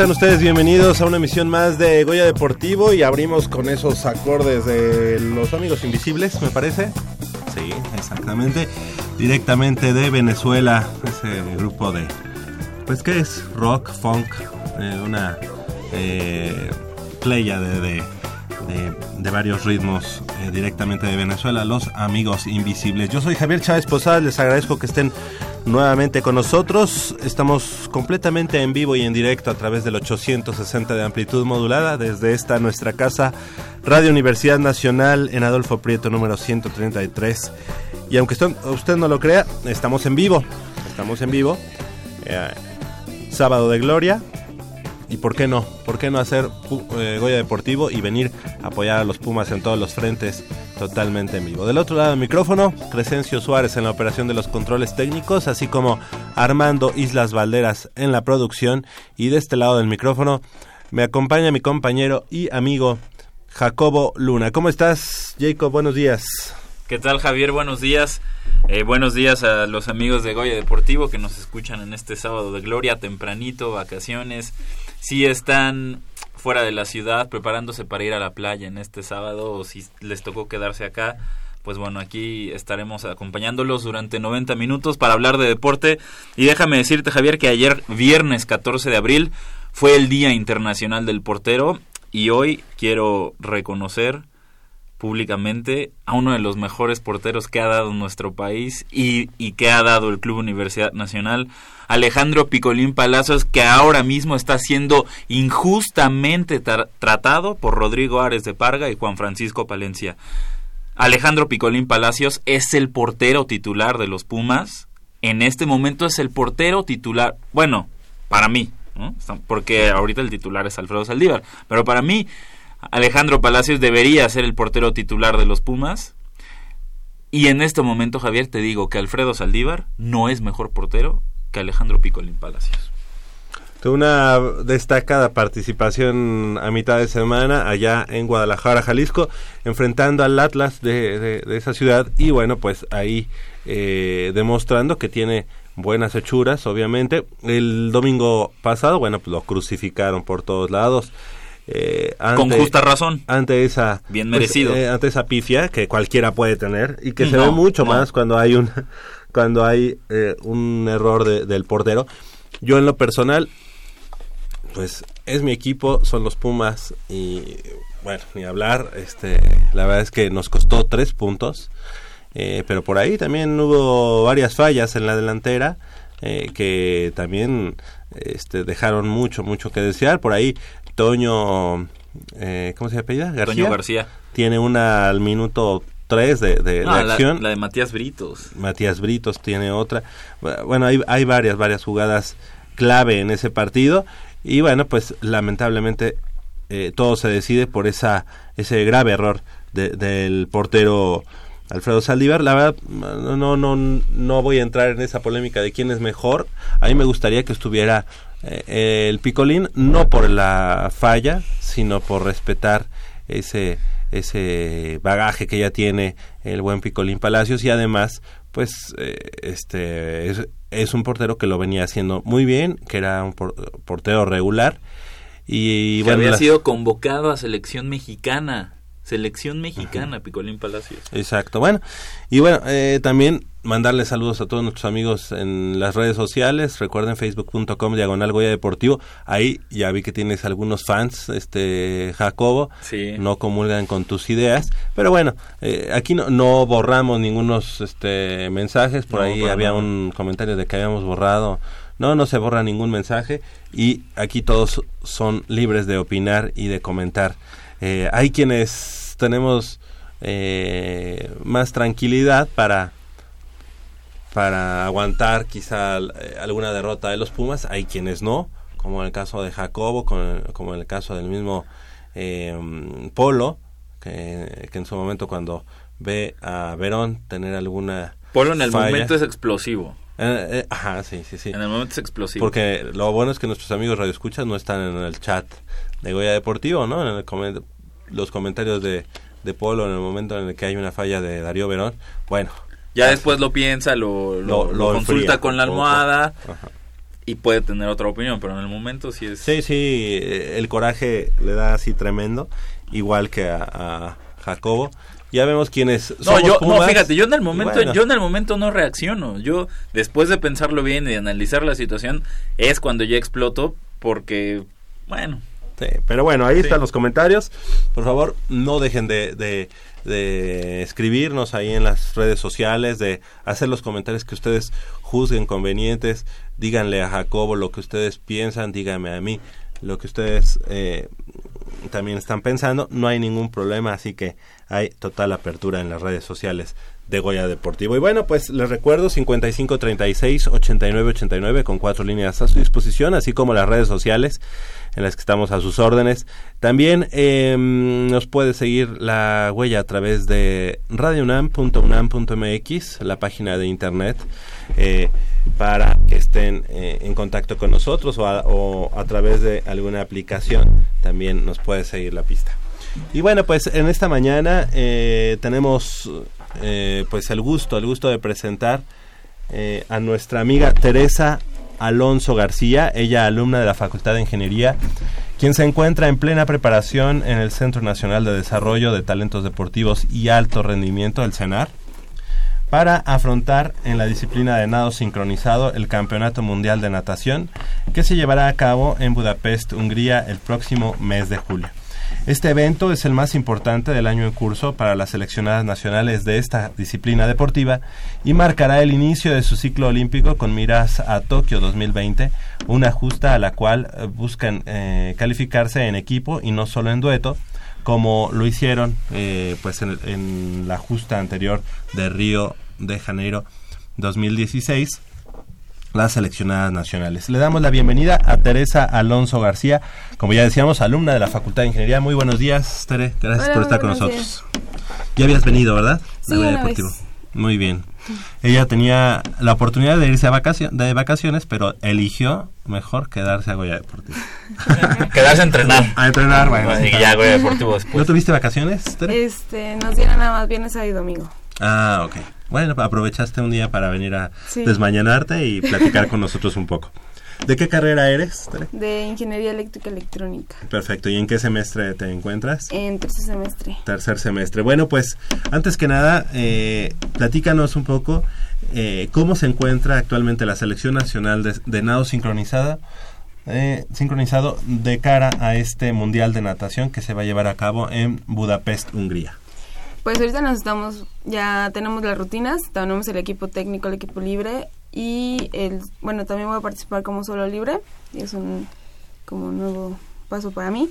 Sean ustedes bienvenidos a una emisión más de Goya Deportivo y abrimos con esos acordes de los amigos invisibles, me parece. Sí, exactamente. Directamente de Venezuela, ese grupo de, pues qué es, rock, funk, eh, una eh, playa de, de, de- varios ritmos eh, directamente de Venezuela, los amigos invisibles. Yo soy Javier Chávez Posada, les agradezco que estén nuevamente con nosotros. Estamos completamente en vivo y en directo a través del 860 de amplitud modulada desde esta nuestra casa, Radio Universidad Nacional en Adolfo Prieto número 133. Y aunque usted, usted no lo crea, estamos en vivo. Estamos en vivo. Eh, sábado de Gloria. ¿Y por qué no? ¿Por qué no hacer eh, Goya Deportivo y venir a apoyar a los Pumas en todos los frentes totalmente en vivo? Del otro lado del micrófono, Crescencio Suárez en la operación de los controles técnicos, así como Armando Islas Valderas en la producción. Y de este lado del micrófono me acompaña mi compañero y amigo Jacobo Luna. ¿Cómo estás, Jacob? Buenos días. ¿Qué tal Javier? Buenos días. Eh, buenos días a los amigos de Goya Deportivo que nos escuchan en este sábado de gloria, tempranito, vacaciones. Si están fuera de la ciudad preparándose para ir a la playa en este sábado o si les tocó quedarse acá, pues bueno, aquí estaremos acompañándolos durante 90 minutos para hablar de deporte. Y déjame decirte Javier que ayer, viernes 14 de abril, fue el Día Internacional del Portero y hoy quiero reconocer públicamente a uno de los mejores porteros que ha dado nuestro país y, y que ha dado el Club Universidad Nacional, Alejandro Picolín Palacios, que ahora mismo está siendo injustamente tra- tratado por Rodrigo Ares de Parga y Juan Francisco Palencia. Alejandro Picolín Palacios es el portero titular de los Pumas. En este momento es el portero titular, bueno, para mí, ¿no? porque ahorita el titular es Alfredo Saldívar, pero para mí Alejandro Palacios debería ser el portero titular de los Pumas. Y en este momento, Javier, te digo que Alfredo Saldívar no es mejor portero que Alejandro Picolín Palacios. Tuvo una destacada participación a mitad de semana allá en Guadalajara, Jalisco, enfrentando al Atlas de, de- esa ciudad y bueno, pues ahí eh, demostrando que tiene buenas hechuras, obviamente. El domingo pasado, bueno, pues lo crucificaron por todos lados. Eh, Con justa razón. ante esa Bien pues, merecido. eh, ante esa pifia que cualquiera puede tener y que se ve mucho no. más cuando hay un cuando hay eh, un error de- del portero yo en lo personal pues es mi equipo son los Pumas y bueno ni hablar este la verdad es que nos costó tres puntos eh, pero por ahí también hubo varias fallas en la delantera eh, que también este, dejaron mucho mucho que desear por ahí Toño eh, ¿cómo se apellida? García Toño García. tiene una al minuto 3 de, de, de la, acción la de Matías Britos. Matías Britos tiene otra. Bueno, hay, hay varias, varias jugadas clave en ese partido. Y bueno, pues lamentablemente eh, todo se decide por esa ese grave error de- del portero Alfredo Saldívar. La verdad, no, no, no, no voy a entrar en esa polémica de quién es mejor. A mí me gustaría que estuviera eh, el Picolín, no por la falla, sino por respetar ese ese bagaje que ya tiene el buen Picolín Palacios y además pues eh, este es, es un portero que lo venía haciendo muy bien que era un por- portero regular y, bueno había las- sido convocado a selección mexicana. Selección mexicana, Picolín Palacios. Exacto, bueno, y bueno, eh, también mandarle saludos a todos nuestros amigos en las redes sociales, recuerden facebook.com diagonal Goya Deportivo, ahí ya vi que tienes algunos fans, este Jacobo, Sí. no comulgan con tus ideas, pero bueno, eh, aquí no, no borramos ningunos este mensajes, por No, ahí había un comentario de que habíamos borrado, no, no se borra ningún mensaje. Y aquí todos son libres de opinar y de comentar. Eh, hay quienes tenemos eh, más tranquilidad para para aguantar quizá eh, alguna derrota de los Pumas, hay quienes no, como en el caso de Jacobo, con- como en el caso del mismo eh, Polo, que, que en su momento cuando ve a Verón tener alguna Polo en el falla- momento es explosivo. Eh, eh, ajá, sí, sí, sí. En el momento es explosivo. Porque lo bueno es que nuestros amigos radioescuchas no están en el chat de Goya Deportivo, ¿no? En el los comentarios de, de Polo en el momento en el que hay una falla de Darío Verón. Bueno, ya después lo piensa, lo, lo, Lo- lo lo consulta enfría con la almohada Ajá. y puede tener otra opinión, pero en el momento sí es... Sí, sí, eh, el coraje le da así tremendo, igual que a, a Jacobo. Ya vemos quiénes No, yo, no, fíjate, yo en el momento, Bueno. yo en el momento no reacciono. Yo, después de pensarlo bien y de analizar la situación, es cuando ya exploto, porque, bueno, Sí, pero bueno, ahí Sí. están los comentarios. Por favor, no dejen de, de, de escribirnos ahí en las redes sociales, de hacer los comentarios que ustedes juzguen convenientes. Díganle a Jacobo lo que ustedes piensan, díganme a mí lo que ustedes eh, también están pensando. No hay ningún problema, así que hay total apertura en las redes sociales de Goya Deportivo. Y bueno, pues les recuerdo 5536-8989 con cuatro líneas a su disposición, así como las redes sociales en las que estamos a sus órdenes. También eh, nos puede seguir la huella a través de radiounam.unam.mx, la página de internet, eh, para que estén eh, en contacto con nosotros o a, o a través de alguna aplicación. También nos puede seguir la pista. Y bueno, pues en esta mañana eh, tenemos eh, pues el gusto, el gusto de presentar eh, a nuestra amiga Teresa Alonso García, ella alumna de la Facultad de Ingeniería, quien se encuentra en plena preparación en el Centro Nacional de Desarrollo de Talentos Deportivos y Alto Rendimiento, el CENAR, para afrontar en la disciplina de nado sincronizado el Campeonato Mundial de Natación, que se llevará a cabo en Budapest, Hungría, el próximo mes de julio. Este evento es el más importante del año en curso para las seleccionadas nacionales de esta disciplina deportiva y marcará el inicio de su ciclo olímpico con miras a Tokio 2020, una justa a la cual eh, buscan eh, calificarse en equipo y no solo en dueto, como lo hicieron eh, pues en, en la justa anterior de Río de Janeiro 2016 las seleccionadas nacionales. Le damos la bienvenida a Teresa Alonso García, como ya decíamos, alumna de la Facultad de Ingeniería. Muy buenos días, Tere. Gracias Hola, por estar con nosotros. Ya habías venido, ¿verdad? Sí, Deportivo. vez. Muy bien. Ella tenía la oportunidad de irse a vacacio- de vacaciones, pero eligió mejor quedarse a Goya Deportivo. Quedarse a entrenar. A entrenar, bueno. y ya Goya Deportivo ¿No después. tuviste vacaciones, Tere? Este, nos dieron nada más viernes, sábado y domingo. Ah, ok. Bueno, aprovechaste un día para venir a Sí. desmañanarte y platicar con nosotros un poco. ¿De qué carrera eres, Tere? De Ingeniería Eléctrica Electrónica. Perfecto. ¿Y en qué semestre te encuentras? En tercer semestre. Tercer semestre. Bueno, pues antes que nada, eh, platícanos un poco eh, cómo se encuentra actualmente la selección nacional de, de nado sincronizada, eh, sincronizado de cara a este mundial de natación que se va a llevar a cabo en Budapest, Hungría. Pues ahorita nos estamos, ya tenemos las rutinas, tenemos el equipo técnico, el equipo libre y el, bueno, también voy a participar como solo libre, y es un como un nuevo paso para mí.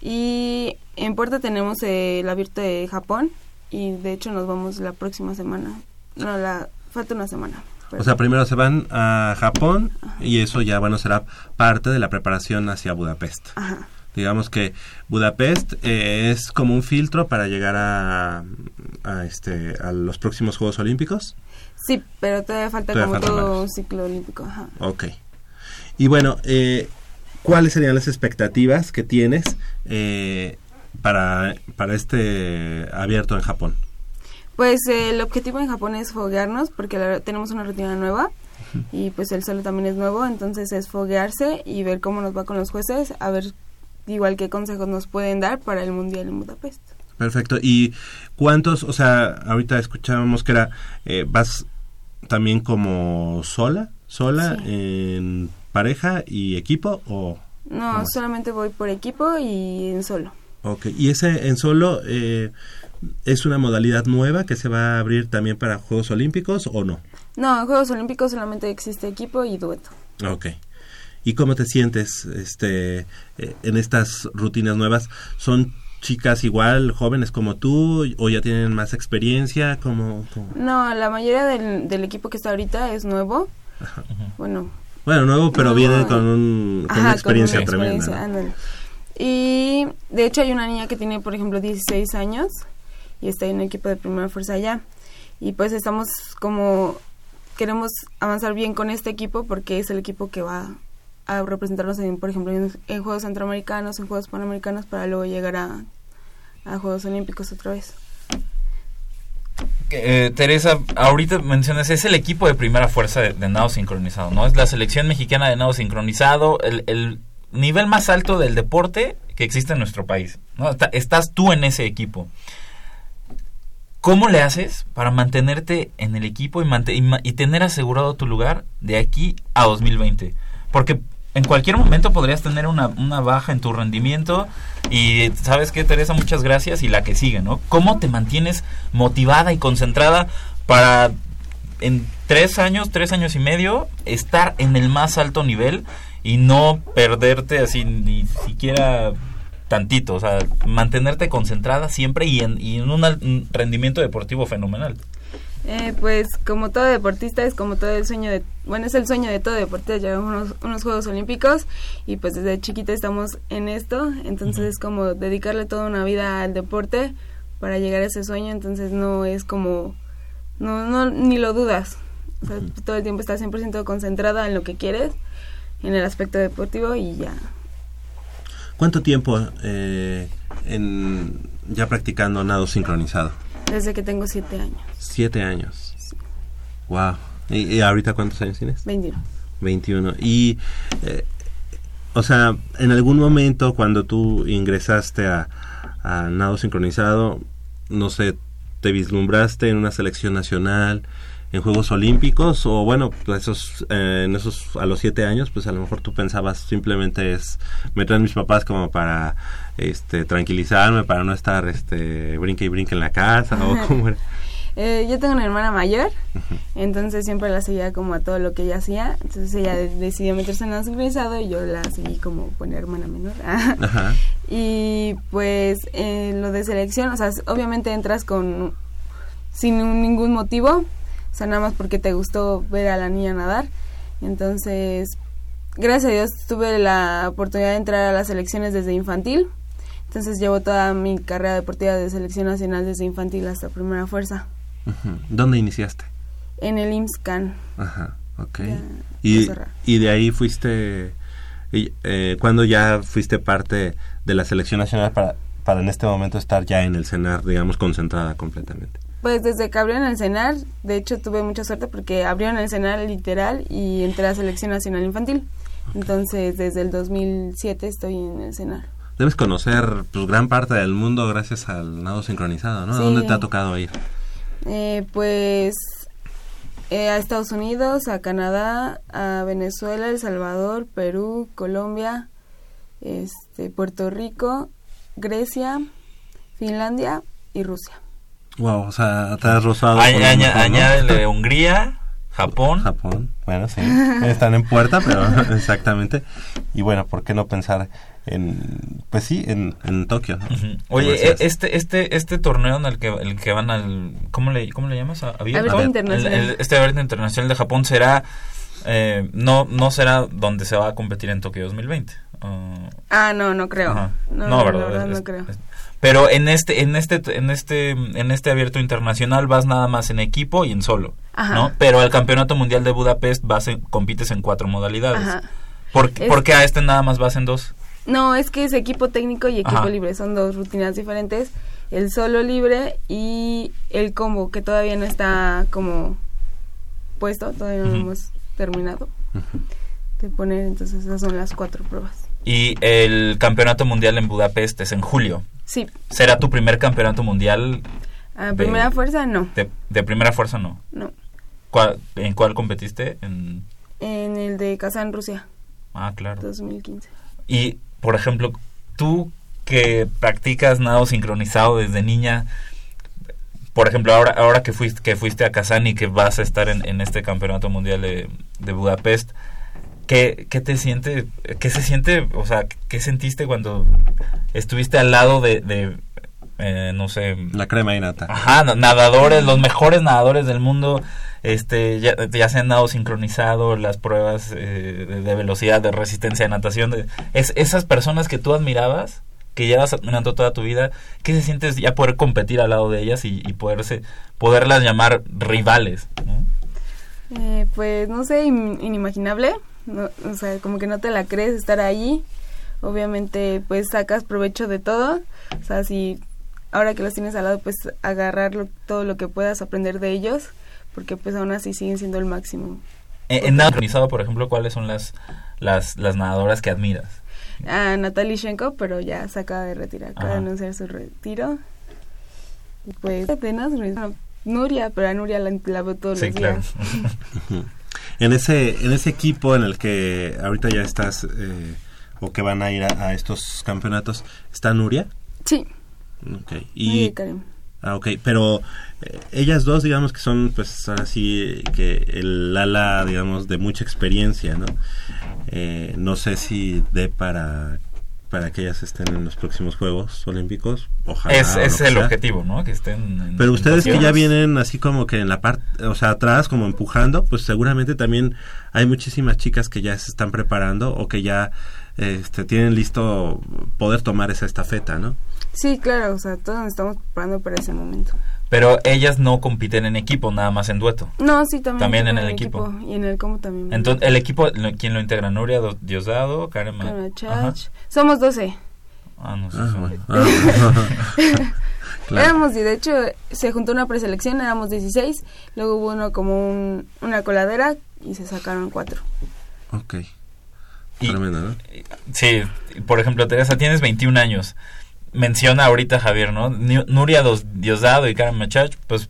Y en puerta tenemos eh, el abierto de Japón y de hecho nos vamos la próxima semana. No, la falta una semana. O sea, primero se van a Japón y eso ya, bueno, será parte de la preparación hacia Budapest. Ajá. Digamos que Budapest eh, es como un filtro para llegar a, a, este, a los próximos Juegos Olímpicos. Sí, pero todavía falta Todavía como todo un ciclo olímpico. Ajá. Ok. Y bueno, eh, ¿cuáles serían las expectativas que tienes eh, para, para este abierto en Japón? Pues eh, el objetivo en Japón es foguearnos porque la- tenemos una rutina nueva y pues el solo también es nuevo, entonces es foguearse y ver cómo nos va con los jueces, a ver igual qué consejos nos pueden dar para el Mundial en Budapest. Perfecto. ¿Y cuántos, o sea, ahorita escuchábamos que era, eh, vas también como sola, sola, Sí. en pareja y equipo o... No, solamente voy por equipo y en solo. Ok, y ese en solo eh, es una modalidad nueva que se va a abrir también para Juegos Olímpicos o no? No, en Juegos Olímpicos solamente existe equipo y dueto. Ok. ¿Y cómo te sientes este, eh, en estas rutinas nuevas? ¿Son chicas igual, jóvenes como tú, o ya tienen más experiencia? ¿Cómo, cómo? No, la mayoría del, del equipo que está ahorita es nuevo. Bueno, Bueno, nuevo, pero No. viene con, un, con Ajá, una experiencia con una tremenda. experiencia, ¿no? ándale. Y de hecho hay una niña que tiene, por ejemplo, 16 años y está en un equipo de primera fuerza allá. Y pues estamos como, queremos avanzar bien con este equipo porque es el equipo que va a representarnos, en, por ejemplo, en, Juegos Centroamericanos, en Juegos Panamericanos, para luego llegar a, a Juegos Olímpicos otra vez. Eh, Teresa, ahorita mencionas, es el equipo de primera fuerza de, nado sincronizado, ¿no? Es la selección mexicana de nado sincronizado, el, el nivel más alto del deporte que existe en nuestro país, ¿no? Está- estás tú en ese equipo. ¿Cómo le haces para mantenerte en el equipo y, y y tener asegurado tu lugar de aquí a 2020? Porque en cualquier momento podrías tener una, baja en tu rendimiento y sabes qué, Teresa, muchas gracias y la que sigue, ¿no? ¿Cómo te mantienes motivada y concentrada para en tres años, tres años y medio, estar en el más alto nivel y no perderte así ni siquiera tantito, o sea, mantenerte concentrada siempre y en, y en un rendimiento deportivo fenomenal. Eh, pues como todo deportista es como todo el sueño de, bueno, es el sueño de todo deportista llegar a unos, unos Juegos Olímpicos y pues desde chiquita estamos en esto, entonces es como dedicarle toda una vida al deporte para llegar a ese sueño, entonces no es como, no, no ni lo dudas, o sea, todo el tiempo estás 100% concentrada en lo que quieres, en el aspecto deportivo y ya. ¿Cuánto tiempo eh, en, ya practicando nado sincronizado? Desde que tengo 7 años, Siete años. Wow. ¿Y, y ahorita cuántos años tienes? 21. 21. Y, eh, o sea, en algún momento cuando tú ingresaste a, a nado sincronizado, no sé, te vislumbraste en una selección nacional, en Juegos Olímpicos, o bueno, pues esos, eh, en esos, a los siete años, pues a lo mejor tú pensabas simplemente es, me traen mis papás como para, este, tranquilizarme, para no estar, este, brinque y brinque en la casa, o cómo era. Eh, yo tengo una hermana mayor, entonces siempre la seguía como a todo lo que ella hacía. Entonces ella de- decidió meterse en el sincronizado y yo la seguí como buena hermana menor. Ajá. y pues eh, lo de selección, o sea, obviamente entras con sin ningún motivo, o sea, nada más porque te gustó ver a la niña nadar. Entonces, gracias a Dios tuve la oportunidad de entrar a las selecciones desde infantil. Entonces llevo toda mi carrera deportiva de selección nacional desde infantil hasta primera fuerza. ¿Dónde iniciaste? en el IMSCAN. Ajá, ok. Ya, y, y de ahí fuiste, y, eh, ¿cuándo ya fuiste parte de la selección nacional para, para en este momento estar ya en el CENAR, digamos, concentrada completamente? Pues desde que abrieron el CENAR, de hecho tuve mucha suerte porque abrieron el CENAR literal y entré a la Selección Nacional Infantil. Entonces desde el 2007 estoy en el CENAR. Debes conocer pues, gran parte del mundo gracias al nado sincronizado, ¿no? ¿A. ¿Dónde te ha tocado ir? Eh, pues eh, a Estados Unidos, a Canadá, a Venezuela, El Salvador, Perú, Colombia, este, Puerto Rico, Grecia, Finlandia y Rusia. Wow, o sea, te has rozado Añ-. Añádele Hungría, Japón. Japón, bueno, sí, están en puerta, pero exactamente. Y bueno, ¿por qué no pensar en, pues sí, en, en Tokio? ¿no? Oye, e- este este este torneo en el que el que van al ¿cómo le cómo le llamas? ¿A- el- este abierto internacional de Japón será eh, no no será donde se va a competir en Tokio 2020. Ah, Ah, no, no creo. No, No, la ¿verdad? verdad Es- no creo. es- pero en este en este en este en este abierto internacional vas nada más en equipo y en solo, Ajá. ¿no? Pero al Campeonato Mundial de Budapest vas en- compites en cuatro modalidades. Ajá. ¿Por, Es- por qué a este nada más vas en dos? No, es que es equipo técnico y equipo Ajá. libre, son dos rutinas diferentes. El solo libre y el combo, que todavía no está como puesto, todavía no hemos terminado de poner, entonces esas son las cuatro pruebas. Y el Campeonato Mundial en Budapest es en julio. Sí, ¿Será tu primer campeonato mundial a De- primera fuerza no, de, de primera fuerza? No. no. ¿Cuál- ¿En cuál competiste? En... En el de Kazán, Rusia, Ah, claro. 2015. Y, por ejemplo, tú que practicas nado sincronizado desde niña, por ejemplo, ahora, ahora que, fuiste, que fuiste a Kazán y que vas a estar en, en este campeonato mundial de, de Budapest, ¿qué, ¿qué te siente, qué se siente, o sea, qué sentiste cuando estuviste al lado de, de, eh, no sé, La crema y nata. Ajá, na- nadadores, los mejores nadadores del mundo, este, ya, ya se han dado sincronizado las pruebas eh, de, de velocidad, de resistencia de natación. de- es, esas personas que tú admirabas, que llevas admirando toda tu vida, ¿qué se sientes ya poder competir al lado de ellas y, y poderse, poderlas llamar rivales? ¿no? Eh, pues no sé, in- inimaginable, no, o sea, como que no te la crees estar ahí. Obviamente, pues sacas provecho de todo. O sea, si ahora que los tienes al lado, pues agarrar lo- todo lo que puedas aprender de ellos, porque pues aún así siguen siendo el máximo. En, en nado sincronizado, por ejemplo, ¿cuáles son las, las, las nadadoras que admiras? A Natalie Shenko, pero ya se acaba de retirar, acaba de Ajá. anunciar su retiro. Pues bueno, Nuria, pero a Nuria la, la veo todos Sí, los claro. días. En ese, en ese equipo en el que ahorita ya estás, eh, o que van a ir a, a estos campeonatos, ¿está Nuria? Sí, Ok. Y, y ah, ok, pero eh, ellas dos, digamos que son, pues ahora sí, que el ala, digamos, de mucha experiencia, ¿no? Eh, no sé si dé para, para que ellas estén en los próximos Juegos Olímpicos. Ojalá. es el sea. objetivo, ¿no? Que estén en- Pero en ustedes que ya vienen así como que en la parte, o sea, atrás, como empujando, pues seguramente también hay muchísimas chicas que ya se están preparando o que ya este, tienen listo poder tomar esa estafeta, ¿no? Sí, claro, o sea, todos nos estamos preparando para ese momento. Pero ellas no compiten en equipo, nada más en dueto. No, sí, también. También en en el equipo. Y en el cómo también. Entonces, el equipo, ¿quién lo integra? Nuria Do- Diosdado, Karen Ma- Karen Ajá. Chach. Somos 12. Ah, no sé. Ah, bueno. Claro. Éramos, y de hecho se juntó una preselección, éramos 16. Luego hubo uno como un- una coladera y se sacaron cuatro. Ok. Y- Tremendo, ¿no? Sí, por ejemplo, Teresa, tienes 21 años. Menciona ahorita Javier, ¿no? Nuria Dos- Diosdado y Karen Machach, pues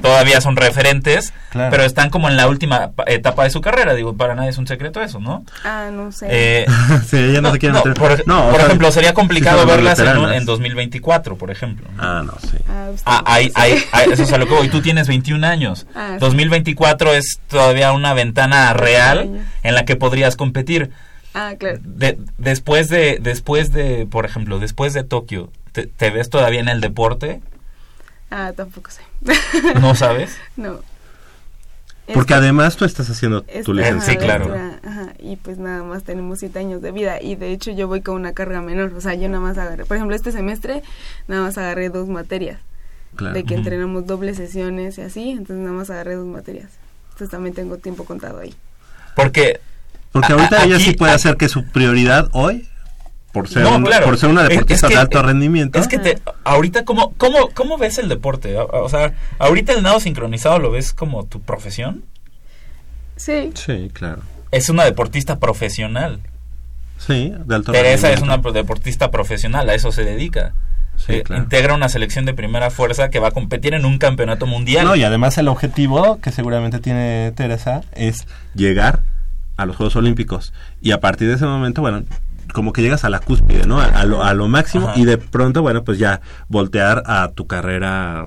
todavía son referentes, Claro. pero están como en la última pa- etapa de su carrera. Digo, para nadie es un secreto eso, ¿no? Ah, no sé. Eh, sí, ella no, se quiere no, meter. por, No, o por sea, ejemplo, sería complicado sí verlas en, en 2024, por ejemplo. Ah, no, sí. Ah, Ah, ahí, ahí, ahí- eso es a lo que voy. Tú tienes 21 años. Ah, sí. 2024 es todavía una ventana real en la que podrías competir. Ah, claro. De- después de, después de, por ejemplo, después de Tokio, ¿te, te ves todavía en el deporte? Ah, tampoco sé. ¿No sabes? no. Es Porque que- además tú estás haciendo es- tu ajá, licencia. Sí, claro. ajá, y pues nada más tenemos siete años de vida. Y de hecho yo voy con una carga menor. O sea, yo nada más agarré. Por ejemplo, este semestre nada más agarré dos materias. Claro. de que entrenamos dobles sesiones y así, entonces nada más agarré dos materias. Entonces también tengo tiempo contado ahí. Porque Porque ahorita ella sí puede hacer que su prioridad hoy, por ser, No, un- claro. por ser una deportista es que- de alto rendimiento, Es que te, ahorita, ¿cómo, cómo, ¿cómo ves el deporte? O- sea, ahorita el nado sincronizado lo ves como tu profesión. Sí, sí, claro. Es una deportista profesional. Sí, de alto Teresa es una deportista profesional, a eso se dedica. Sí, Eh, claro. Integra una selección de primera fuerza que va a competir en un campeonato mundial. No, y además el objetivo que seguramente tiene Teresa es llegar a los Juegos Olímpicos. Y a partir de ese momento, bueno, como que llegas a la cúspide, ¿no? A, a lo, a lo máximo Ajá. y de pronto, bueno, pues ya voltear a tu carrera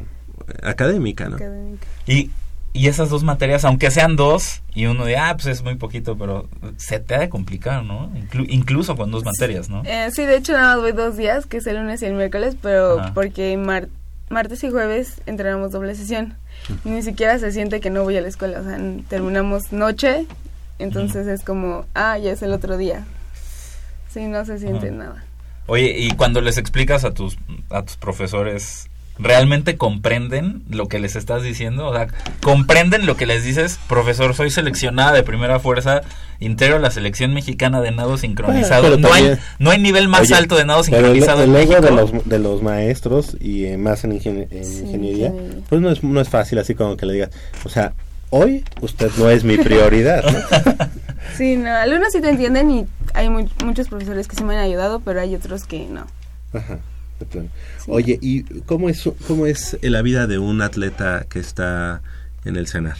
académica, ¿no? académica. Y, y esas dos materias, aunque sean dos, y uno de, ah, pues es muy poquito, pero se te ha de complicar, ¿no? Inclu- incluso con dos materias, ¿no? Eh, sí, de hecho nada más voy dos días, que es el lunes y el miércoles, pero Ajá. porque mar- martes y jueves entrenamos doble sesión. Ni siquiera se siente que no voy a la escuela, o sea, terminamos noche, entonces es como, ah, ya es el otro día. Sí, no se siente Ajá. nada. Oye, y cuando les explicas a tus, a tus profesores, ¿realmente comprenden lo que les estás diciendo? O sea, ¿comprenden lo que les dices? Profesor, soy seleccionada de primera fuerza, integro la selección mexicana de nado sincronizado. no, hay, no hay nivel más Oye, alto de nado Pero el, sincronizado el en ego México. de los, de los maestros y eh, más en, ingenie- en Sí, ingeniería, ingeniería. pues no es, no es fácil así como que le digas, o sea, hoy usted no es mi prioridad, ¿no? Sí, no, algunos sí te entienden y hay mu- muchos profesores que sí me han ayudado, pero hay otros que no. Ajá. Sí. Oye, ¿y cómo es, cómo es la vida de un atleta que está en el CENAR?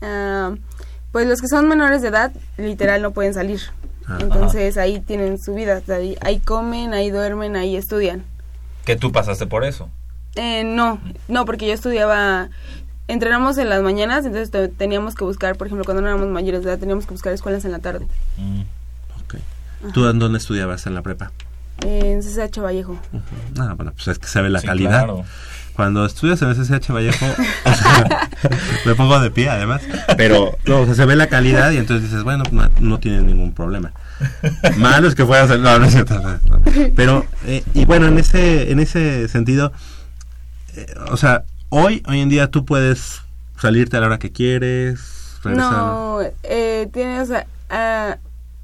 Ah, pues los que son menores de edad, literal, no pueden salir. Ah. Entonces ahí tienen su vida, ahí, ahí comen, ahí duermen, ahí estudian. Que tú pasaste por eso. Eh, no, no, porque yo estudiaba, entrenamos en las mañanas, entonces te- teníamos que buscar, por ejemplo, cuando no éramos mayores de edad, teníamos que buscar escuelas en la tarde. Mm. ¿Tú en dónde estudiabas en la prepa? En CCH Vallejo. Ujú. Ah, bueno, pues es que se ve la Sí, calidad. claro. Cuando estudias en SSH Vallejo, o sea, me pongo de pie además, pero no, o sea, se ve la calidad y entonces dices, bueno, no, no tienes ningún problema. Malo es que fueras, el- no, no es cierto, no, no. pero, eh, y bueno, en ese, en ese sentido, eh, o sea, hoy, hoy en día tú puedes salirte a la hora que quieres, regresar. No, eh, tienes a, a-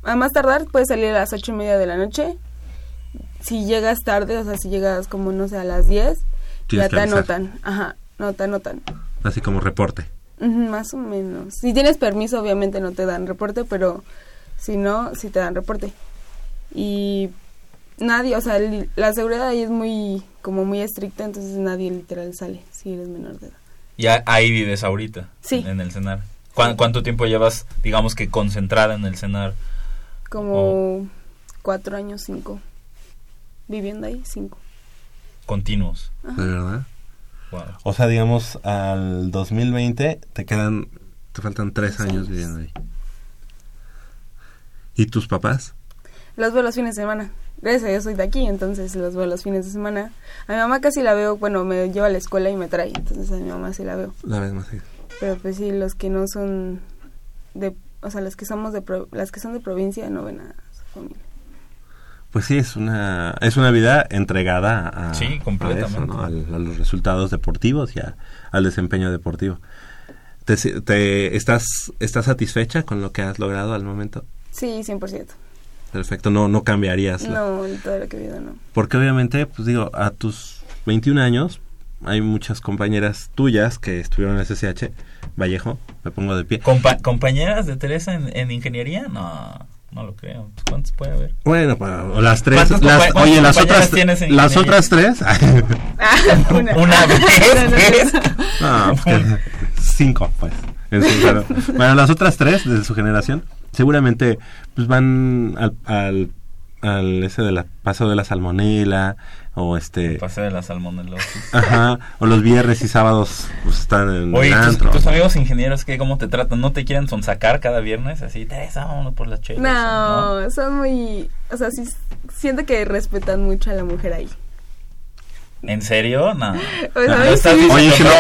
a más tardar puedes salir a las ocho y media de la noche. Si llegas tarde, o sea, si llegas como no sé a las 10, Tienes ya te avisar. anotan. Ajá, no te anotan. Así como reporte. Más o menos. Si tienes permiso, obviamente no te dan reporte, pero si no, sí te dan reporte. Y nadie, o sea, la seguridad ahí es muy, como muy estricta, entonces nadie literal sale si eres menor de edad. Y a- ahí vives ahorita. Sí. En el cenar. ¿Cuán- ¿Cuánto tiempo llevas, digamos que concentrada en el cenar? Como cuatro años, cinco. Viviendo ahí, cinco. Continuos. ¿De verdad? Wow. O sea, digamos, al 2020 te quedan, te faltan tres Tres años años. viviendo ahí. ¿Y tus papás? Los veo los fines de semana. Gracias a Dios soy de aquí, entonces los veo los fines de semana. A mi mamá casi la veo, bueno, me lleva a la escuela y me trae, entonces a mi mamá sí la veo. La vez más seguido. Pero pues sí, los que no son de, o sea, las que somos de, pro- las que son de provincia no ven a su familia. Pues sí, es una, es una vida entregada a, Sí, a completamente. eso, ¿no? Al- a los resultados deportivos y a- al desempeño deportivo. ¿Te, te- estás, ¿Estás satisfecha con lo que has logrado al momento? Sí, 100%. Perfecto, no, no cambiarías. la- No, todo lo que he vivido no. Porque obviamente, pues digo, a tus 21 años hay muchas compañeras tuyas que estuvieron en el SSH, Vallejo, me pongo de pie. Compa- ¿Compañeras de Teresa en, en ingeniería? No, no lo creo. Pues, ¿Cuántas puede haber? Bueno, las tres, ¿Cuántas las- oye, las otras, tienes en las otras tres, Ah, una. Una vez. No. No, pues cinco, pues. en bueno, las otras tres de su generación seguramente pues van al, al, al ese de la paso de la salmonela o este Pasé de la salmonelosis. ajá o los viernes y sábados pues están en Oye, el ¿tus, antro. tus amigos ingenieros qué cómo te tratan? ¿No te quieren sonsacar cada viernes? Así, Teresa, vámonos por las chelas. No, son muy, o sea, sí siento que respetan mucho a la mujer ahí. ¿En serio? No. Pues, sí. Oye, si no,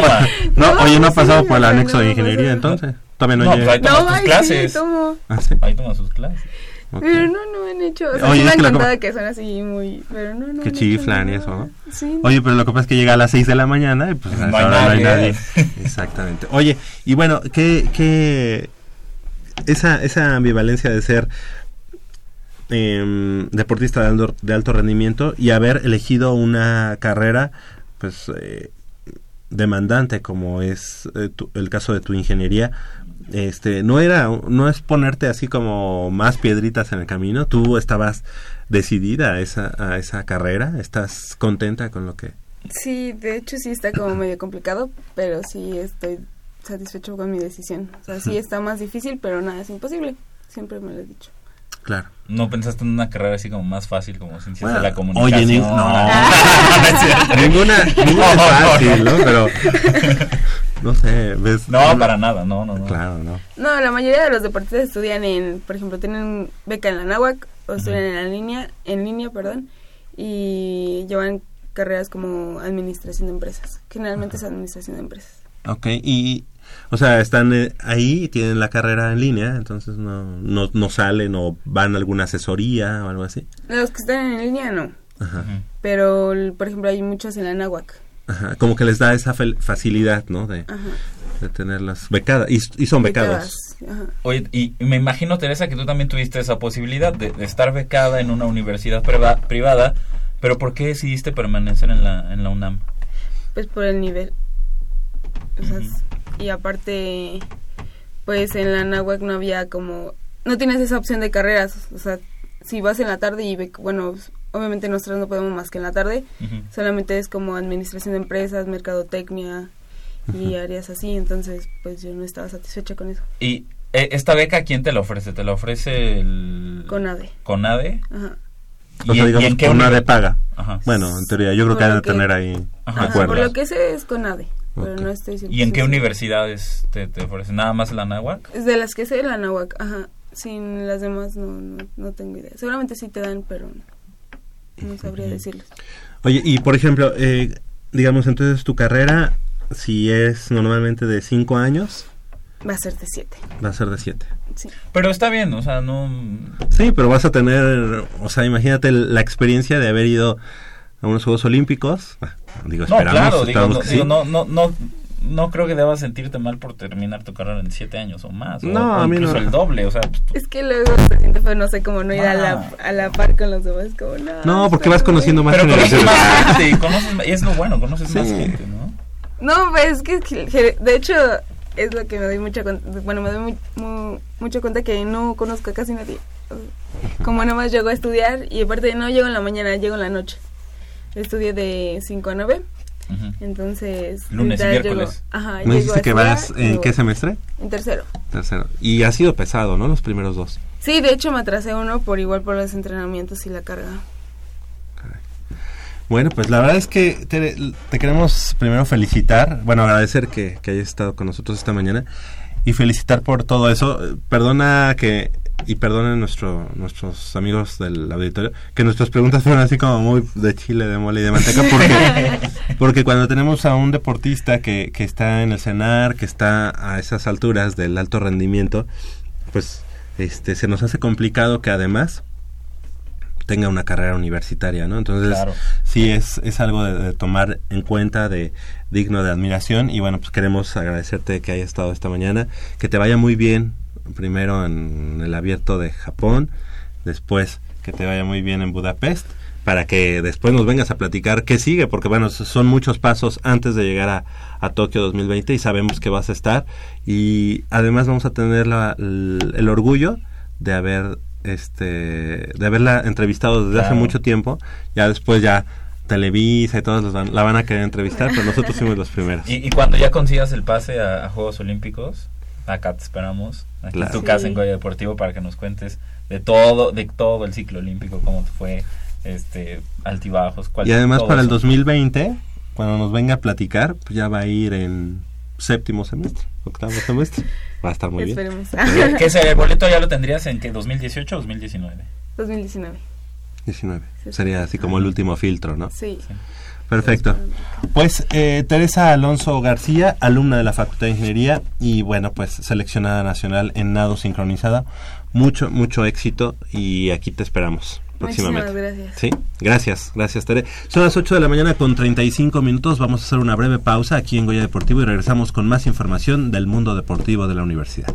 no, No, oye, no ha sí, pasado por el anexo de no, ingeniería no, entonces. Todavía no, No, llega. pues ahí tomas tus ay, clases. Sí, tomo. Ah, sí. Ahí toma sus clases. Pero no, no han hecho. O sea, Oye, sí me es han contado que son así muy. Pero no, no. Que han hecho chiflan y eso, ¿no? Sí. Oye, pero lo que pasa es que llega a las 6 de la mañana y pues No hay hora no hay nadie. nadie. Exactamente. Oye, y bueno, ¿qué, qué esa, esa ambivalencia de ser em, deportista de alto, de alto rendimiento y haber elegido una carrera pues eh, demandante como es eh, tu- el caso de tu ingeniería este no era no es ponerte así como más piedritas en el camino tú estabas decidida a esa a esa carrera estás contenta con lo que Sí, de hecho sí está como medio complicado, pero sí estoy satisfecho con mi decisión. O sea, sí está más difícil, pero nada es imposible. Siempre me lo he dicho. claro ¿No pensaste en una carrera así como más fácil, como ciencias Bueno, de la comunicación? oye, ni- no. No ninguna ninguna es fácil no. no, pero no sé ves No, para nada, no, no, no. claro no No, la mayoría de los deportistas estudian en, por ejemplo, tienen beca en la náhuac o estudian en la línea, en línea, perdón, y llevan carreras como administración de empresas. Generalmente es administración de empresas. Ok, y, o sea, están eh, ahí y tienen la carrera en línea, entonces no, no, no salen o van a alguna asesoría o algo así. Los que están en línea no, Ajá, pero por ejemplo hay muchos en la náhuac. Ajá, como que les da esa facilidad, ¿no? De, de tenerlas becadas, y, y son becados. Becadas, Ajá. Oye, y me imagino, Teresa, que tú también tuviste esa posibilidad de, de estar becada en una universidad priva- privada, pero ¿por qué decidiste permanecer en la, en la UNAM? Pues por el nivel. O sea, Ujú. Y aparte, pues en la náhuac no había como... No tienes esa opción de carreras. O sea, si vas en la tarde y, bueno, obviamente nosotros no podemos más que en la tarde. Solamente es como administración de empresas, mercadotecnia y áreas así. Entonces, pues yo no estaba satisfecha con eso. Y eh, esta beca, ¿quién te la ofrece? ¿Te la ofrece el Con ADE. CONADE? Ajá. O ¿Y- y en qué paga. Ajá. Bueno, en teoría, yo creo Por que han lo de que- tener ahí Ajá, acuerdos. por lo que sé es con ADE. Pero no estoy ¿Y en qué 100% universidades te, te ofrecen? ¿Nada más la náhuac? Es de las que sé la náhuac, ajá. Sin las demás no, no, no tengo idea. Seguramente sí te dan, pero no sabría decirles. Oye, y por ejemplo, eh, digamos, entonces tu carrera, si es normalmente de 5 años, Va a ser de siete, va a ser de 7. sí. Pero está bien, o sea, no... Sí, pero vas a tener, o sea, imagínate la experiencia de haber ido a unos Juegos Olímpicos. Ah, Digo, No, esperamos, claro, digo, no, que digo, sí. no, no, no, no creo que debas sentirte mal por terminar tu carrera en siete años o más. o- No, o a mí incluso no. el doble, o sea... pues, Es que luego se siente feo, no sé, como no ir a, la, Ah. a la par con los demás, como no. No, porque vas muy conociendo más Pero conoces más gente y, conoces, más- y es lo bueno, conoces más gente, ¿no? No, pues es que, de hecho, es lo que me doy mucha cuenta, bueno, me doy muy, mu- mucho cuenta que no conozco a casi nadie. Como nada más llego a estudiar y aparte no llego en la mañana, llego en la noche. Estudio de 5 a 9, Entonces... Lunes y miércoles. Llego, ajá, ¿Me dijiste que estudiar vas en me qué semestre? En tercero. Tercero. Y ha sido pesado, ¿no? Los primeros dos. Sí, de hecho me atrasé uno por igual por los entrenamientos y la carga. Bueno, pues la verdad es que te, te queremos primero felicitar, bueno, agradecer que, que hayas estado con nosotros esta mañana y felicitar por todo eso. Eh, Perdona que, y perdonen nuestro, nuestros amigos del auditorio, que nuestras preguntas fueron así como muy de chile, de mole y de manteca, porque, porque cuando tenemos a un deportista que, que está en el cenar, que está a esas alturas del alto rendimiento, pues este se nos hace complicado que además tenga una carrera universitaria, ¿no? Entonces, Claro. sí es, es algo de, de tomar en cuenta, de digno de admiración. Y bueno, pues queremos agradecerte que hayas estado esta mañana, que te vaya muy bien, primero en el abierto de Japón, después que te vaya muy bien en Budapest, para que después nos vengas a platicar qué sigue, porque bueno, son muchos pasos antes de llegar a, a Tokio 2020 y sabemos que vas a estar. Y además vamos a tener la- el, el orgullo de haber este de haberla entrevistado desde hace mucho tiempo. Ya después ya Televisa y todos los van- la van a querer entrevistar pero nosotros fuimos los primeros. Y, y cuando ya consigas el pase a, a Juegos Olímpicos, acá te esperamos, aquí Claro. en tu casa Sí. en Goya Deportivo para que nos cuentes de todo, de todo el ciclo olímpico, cómo te fue, este, altibajos, cuál- y además para el eso. 2020 cuando nos venga a platicar pues ya va a ir en séptimo semestre octavo semestre va a estar muy bien Esperemos. ¿Qué- ¿Qué sería? ¿El boleto ya lo tendrías en qué? ¿2018 o 2019? 2019. 19 Sí. sería así como el último filtro no Sí. Perfecto Pues eh, Teresa Alonso García, alumna de la Facultad de Ingeniería y bueno, pues seleccionada nacional en nado sincronizada mucho, mucho éxito y aquí te esperamos próximamente. Muchísimas gracias. Sí, gracias, gracias Tere. Son las 8 de la mañana con 35 minutos, vamos a hacer una breve pausa aquí en Goya Deportivo y regresamos con más información del mundo deportivo de la universidad.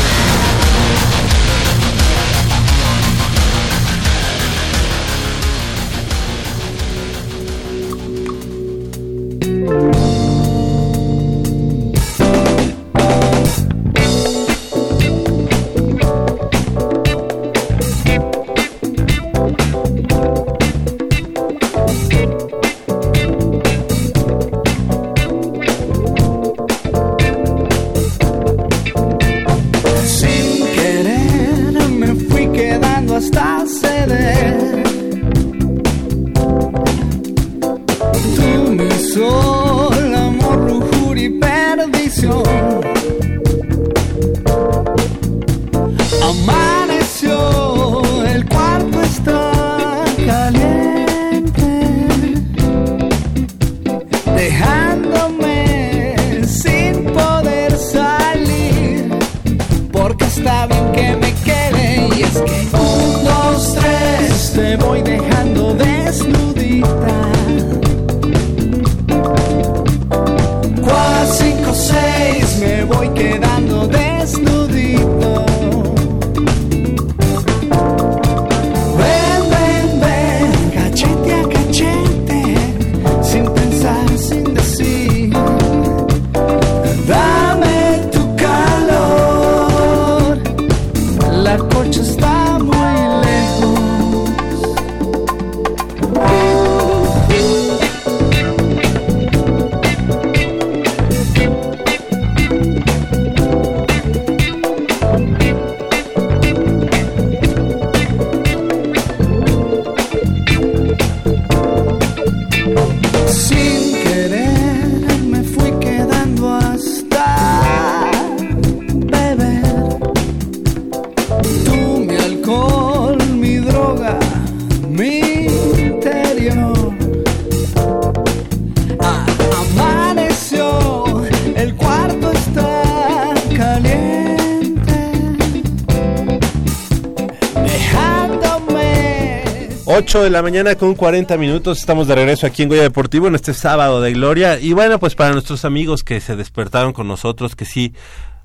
8 de la mañana con 40 minutos, estamos de regreso aquí en Goya Deportivo en este sábado de gloria. Y bueno, pues para nuestros amigos que se despertaron con nosotros, que sí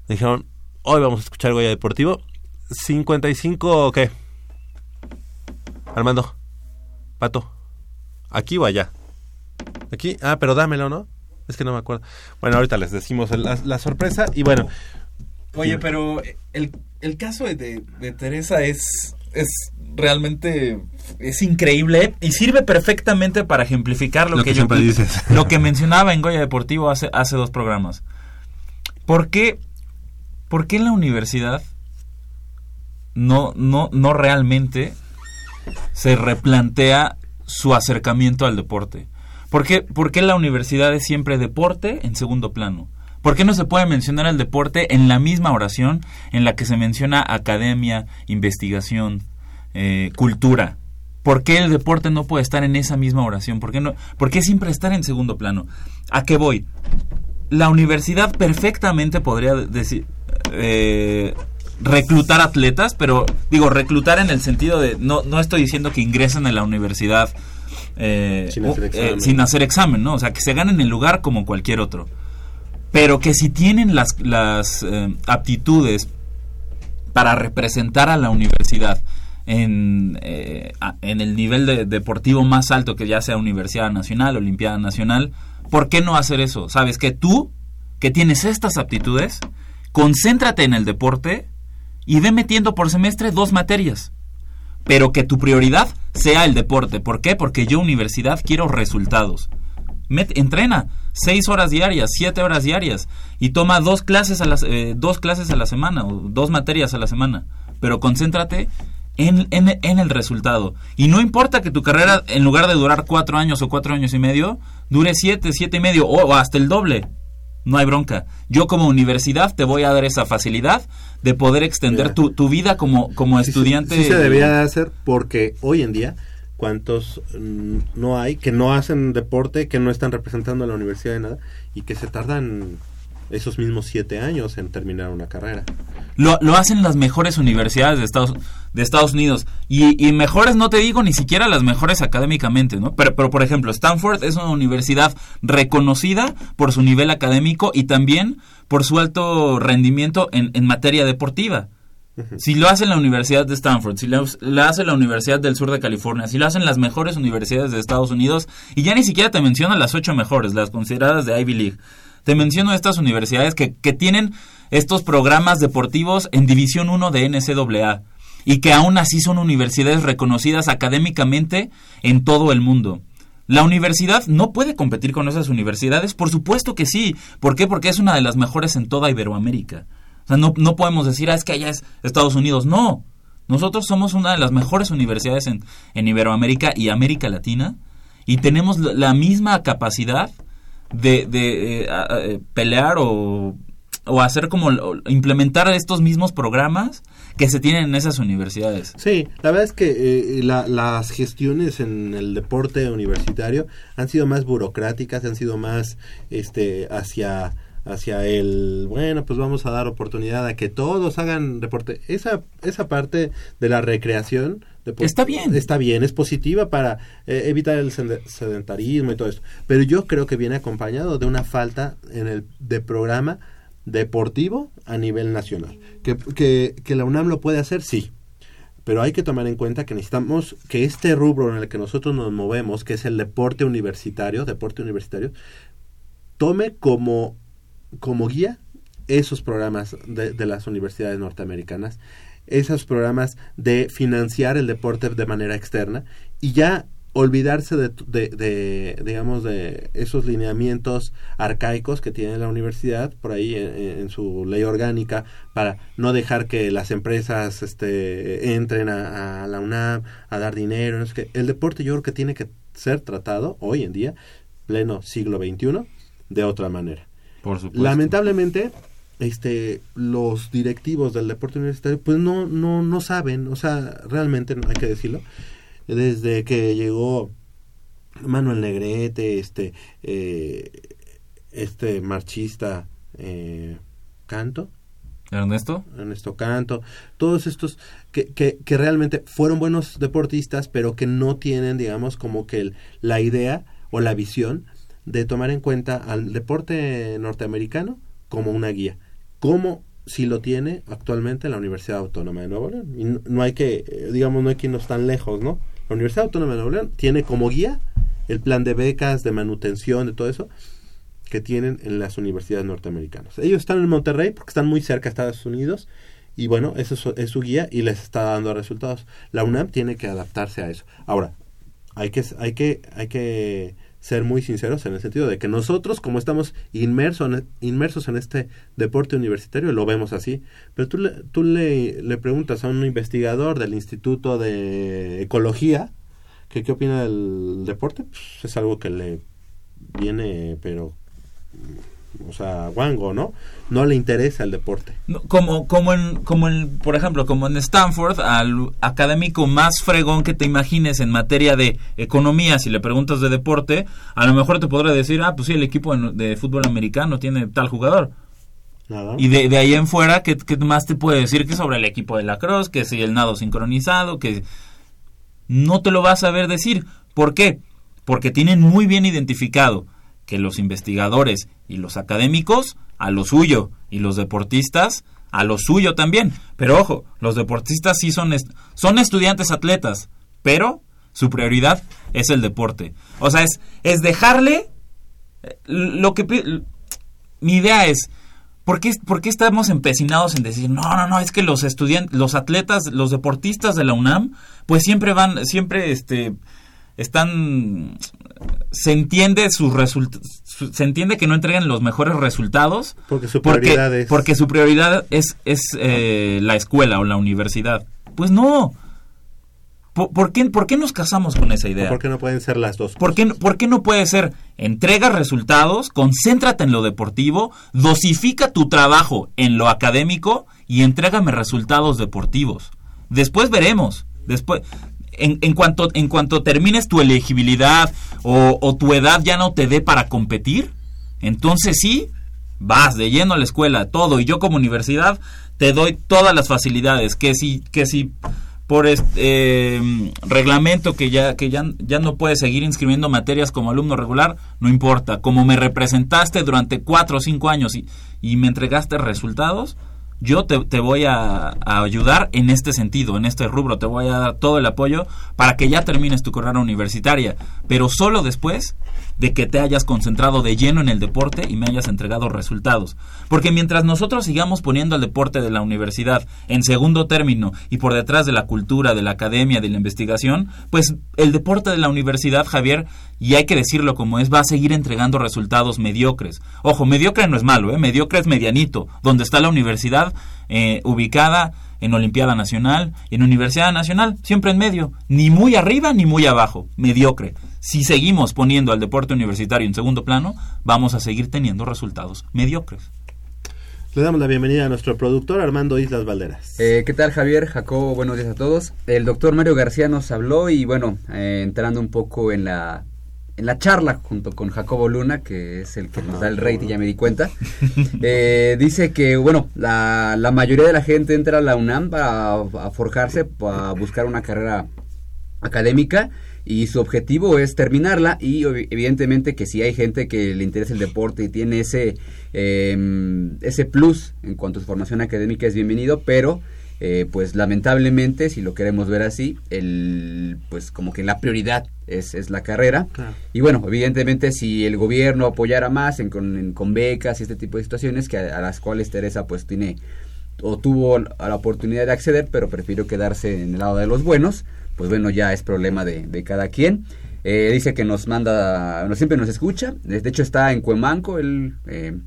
dijeron, Hoy vamos a escuchar Goya Deportivo. 55, ¿qué? Armando. Pato. ¿Aquí o allá? Aquí. Ah, pero dámelo, ¿no? Es que no me acuerdo. Bueno, ahorita les decimos la sorpresa. Y bueno, Oye, pero el, el caso de, de Teresa es, es realmente es increíble y sirve perfectamente para ejemplificar lo, Lo que yo dices. lo que mencionaba en Goya Deportivo hace, hace dos programas. ¿Por qué, por qué en la universidad no, no, no realmente se replantea su acercamiento al deporte? ¿Por qué, por qué la universidad es siempre deporte en segundo plano? ¿Por qué no se puede mencionar el deporte en la misma oración en la que se menciona academia, investigación, eh, cultura? ¿Por qué el deporte no puede estar en esa misma oración? ¿Por qué, no, ¿Por qué siempre estar en segundo plano? ¿A qué voy? La universidad perfectamente podría decir eh, reclutar atletas, pero digo reclutar en el sentido de no no estoy diciendo que ingresen a la universidad eh, Sin hacer eh, examen. sin hacer examen, ¿no? O sea, que se ganen el lugar como cualquier otro. Pero que si tienen las, las eh, aptitudes para representar a la universidad en, eh, en el nivel de- deportivo más alto, que ya sea Universidad Nacional, Olimpiada Nacional, ¿por qué no hacer eso? Sabes que tú, que tienes estas aptitudes, concéntrate en el deporte y ve metiendo por semestre dos materias. Pero que tu prioridad sea el deporte. ¿Por qué? Porque yo, universidad, quiero resultados. Met- entrena seis horas diarias, siete horas diarias y toma dos clases a las eh, dos clases a la semana o dos materias a la semana. Pero concéntrate en, en- en el resultado. Y no importa que tu carrera, en lugar de durar cuatro años o cuatro años y medio, dure siete, siete y medio o, o hasta el doble. No hay bronca. Yo como universidad te voy a dar esa facilidad de poder extender tu, tu vida como, como Sí, sí, estudiante. Sí, se debería hacer porque hoy en día, ¿cuántos mm, no hay que no hacen deporte, que no están representando a la universidad de nada y que se tardan esos mismos siete años en terminar una carrera? Lo, lo hacen las mejores universidades de Estados, de Estados Unidos. Y, y mejores, no te digo ni siquiera las mejores académicamente, ¿no? Pero, pero, por ejemplo, Stanford es una universidad reconocida por su nivel académico y también por su alto rendimiento en, en materia deportiva. Si lo hace la Universidad de Stanford, si lo, hace la Universidad del Sur de California, si lo hacen las mejores universidades de Estados Unidos, y ya ni siquiera te menciono las ocho mejores, las consideradas de Ivy League, te menciono estas universidades que, que tienen estos programas deportivos en División 1 de NCAA y que aún así son universidades reconocidas académicamente en todo el mundo. ¿La universidad no puede competir con esas universidades? Por supuesto que sí. ¿Por qué? Porque es una de las mejores en toda Iberoamérica. O sea, no, no podemos decir, ah, es que allá es Estados Unidos. No. Nosotros somos una de las mejores universidades en, en Iberoamérica y América Latina y tenemos la, misma capacidad de, de, eh, eh, pelear o, o hacer como implementar estos mismos programas que se tienen en esas universidades. Sí, la verdad es que eh, la- las gestiones en el deporte universitario han sido más burocráticas, han sido más este hacia hacia el bueno pues vamos a dar oportunidad a que todos hagan deporte esa esa parte de la recreación depo- Está bien. está bien es positiva para eh, evitar el sedentarismo y todo esto pero yo creo que viene acompañado de una falta en el de programa deportivo a nivel nacional. Que, que, que la UNAM lo puede hacer sí. Pero hay que tomar en cuenta que necesitamos que este rubro en el que nosotros nos movemos, que es el deporte universitario, deporte universitario, tome como, como guía esos programas de, de las universidades norteamericanas, esos programas de financiar el deporte de manera externa y ya olvidarse de, de- de, digamos de esos lineamientos arcaicos que tiene la universidad por ahí en, su ley orgánica para no dejar que las empresas este entren a, a la UNAM a dar dinero no sé qué. el deporte yo creo que tiene que ser tratado hoy en día pleno siglo XXI de otra manera Por supuesto. lamentablemente este los directivos del deporte universitario pues no no no saben o sea realmente no hay que decirlo desde que llegó Manuel Negrete este eh, este marchista eh, Canto Ernesto. Ernesto Canto, todos estos que, que, que realmente fueron buenos deportistas, pero que no tienen, digamos, como que el- la idea o la visión de tomar en cuenta al deporte norteamericano como una guía. Cómo sí lo tiene actualmente la Universidad Autónoma de Nuevo León. Y no, hay que, eh, digamos, no hay que irnos tan lejos, ¿no? La Universidad Autónoma de Nuevo León tiene como guía el plan de becas, de manutención, de todo eso, que tienen en las universidades norteamericanas. Ellos están en Monterrey porque están muy cerca de Estados Unidos y bueno, eso es, es su guía y les está dando resultados. La UNAM tiene que adaptarse a eso. Ahora, hay que, hay que, hay que ser muy sinceros en el sentido de que nosotros, como estamos inmersos en, inmersos en este deporte universitario, lo vemos así. Pero tú, le, tú le, le preguntas a un investigador del Instituto de Ecología que qué opina del deporte, pues, es algo que le viene, pero, o sea, guango, ¿no? No le interesa el deporte. No, Como, como, en, como en, por ejemplo, como en Stanford, al académico más fregón que te imagines en materia de economía, si le preguntas de deporte, a lo mejor te podrá decir, ah, pues sí, el equipo de, fútbol americano tiene tal jugador. Nada. Y de, de ahí en fuera, ¿qué, qué más te puede decir que sobre el equipo de la Cross? Que si el nado sincronizado, que no te lo vas a ver decir. ¿Por qué? Porque tienen muy bien identificado que los investigadores y los académicos a lo suyo y los deportistas a lo suyo también. Pero ojo, los deportistas sí son, son estudiantes atletas, pero su prioridad es el deporte. O sea, es, es dejarle eh, lo que... Mi idea es, ¿Por qué, por qué estamos empecinados en decir, no, no, no, es que los estudiantes, los atletas, los deportistas de la UNAM, pues siempre van, siempre este, están, se entiende sus resultados, se entiende que no entregan los mejores resultados Porque su porque, prioridad es... porque su prioridad es, es eh, la escuela o la universidad. Pues no. ¿Por, por qué, ¿Por qué nos casamos con esa idea? ¿Por qué no pueden ser las dos? ¿Por qué, por qué no puede ser? Entrega resultados, concéntrate en lo deportivo, dosifica tu trabajo en lo académico y entrégame resultados deportivos. Después veremos. Después, en, en cuanto, en cuanto termines tu elegibilidad o, tu edad ya no te dé para competir, entonces sí, vas de lleno a la escuela, todo. Y yo como universidad te doy todas las facilidades. Que si, que si por este eh, reglamento que ya que ya, ya no puedes seguir inscribiendo materias como alumno regular, no importa. Como me representaste durante cuatro o cinco años y me entregaste resultados, yo te, voy a, a ayudar en este sentido, en este rubro, te voy a dar todo el apoyo para que ya termines tu carrera universitaria, pero solo después de que te hayas concentrado de lleno en el deporte y me hayas entregado resultados. Porque mientras nosotros sigamos poniendo el deporte de la universidad en segundo término y por detrás de la cultura, de la academia, de la investigación, pues el deporte de la universidad, Javier, y hay que decirlo como es, va a seguir entregando resultados mediocres. Ojo, mediocre no es malo, ¿eh? mediocre es medianito, donde está la universidad eh, ubicada en Olimpiada Nacional y en Universidad Nacional, siempre en medio, ni muy arriba ni muy abajo, mediocre. Si seguimos poniendo al deporte universitario en segundo plano, vamos a seguir teniendo resultados mediocres. Le damos la bienvenida a nuestro productor Armando Islas Valderas. Eh, ¿Qué tal Javier? Jacobo, buenos días a todos. El doctor Mario García nos habló y bueno, eh, entrando un poco en la, en la charla junto con Jacobo Luna, que es el que nos da el rating, ya me di cuenta, eh, dice que bueno, la, la mayoría de la gente entra a la UNAM para a forjarse, para buscar una carrera académica y su objetivo es terminarla y evidentemente que si hay gente que le interesa el deporte y tiene ese eh, ese plus en cuanto a su formación académica es bienvenido pero eh, pues lamentablemente si lo queremos ver así el pues como que la prioridad es, es la carrera Claro. y bueno evidentemente si el gobierno apoyara más en, con, en- con becas y este tipo de situaciones que a, a las cuales Teresa pues tiene o tuvo la oportunidad de acceder, pero prefirió quedarse en el lado de los buenos, pues bueno, ya es problema de, de cada quien. Eh, dice que nos manda, no siempre nos escucha, de hecho está en Cuemanco, él eh,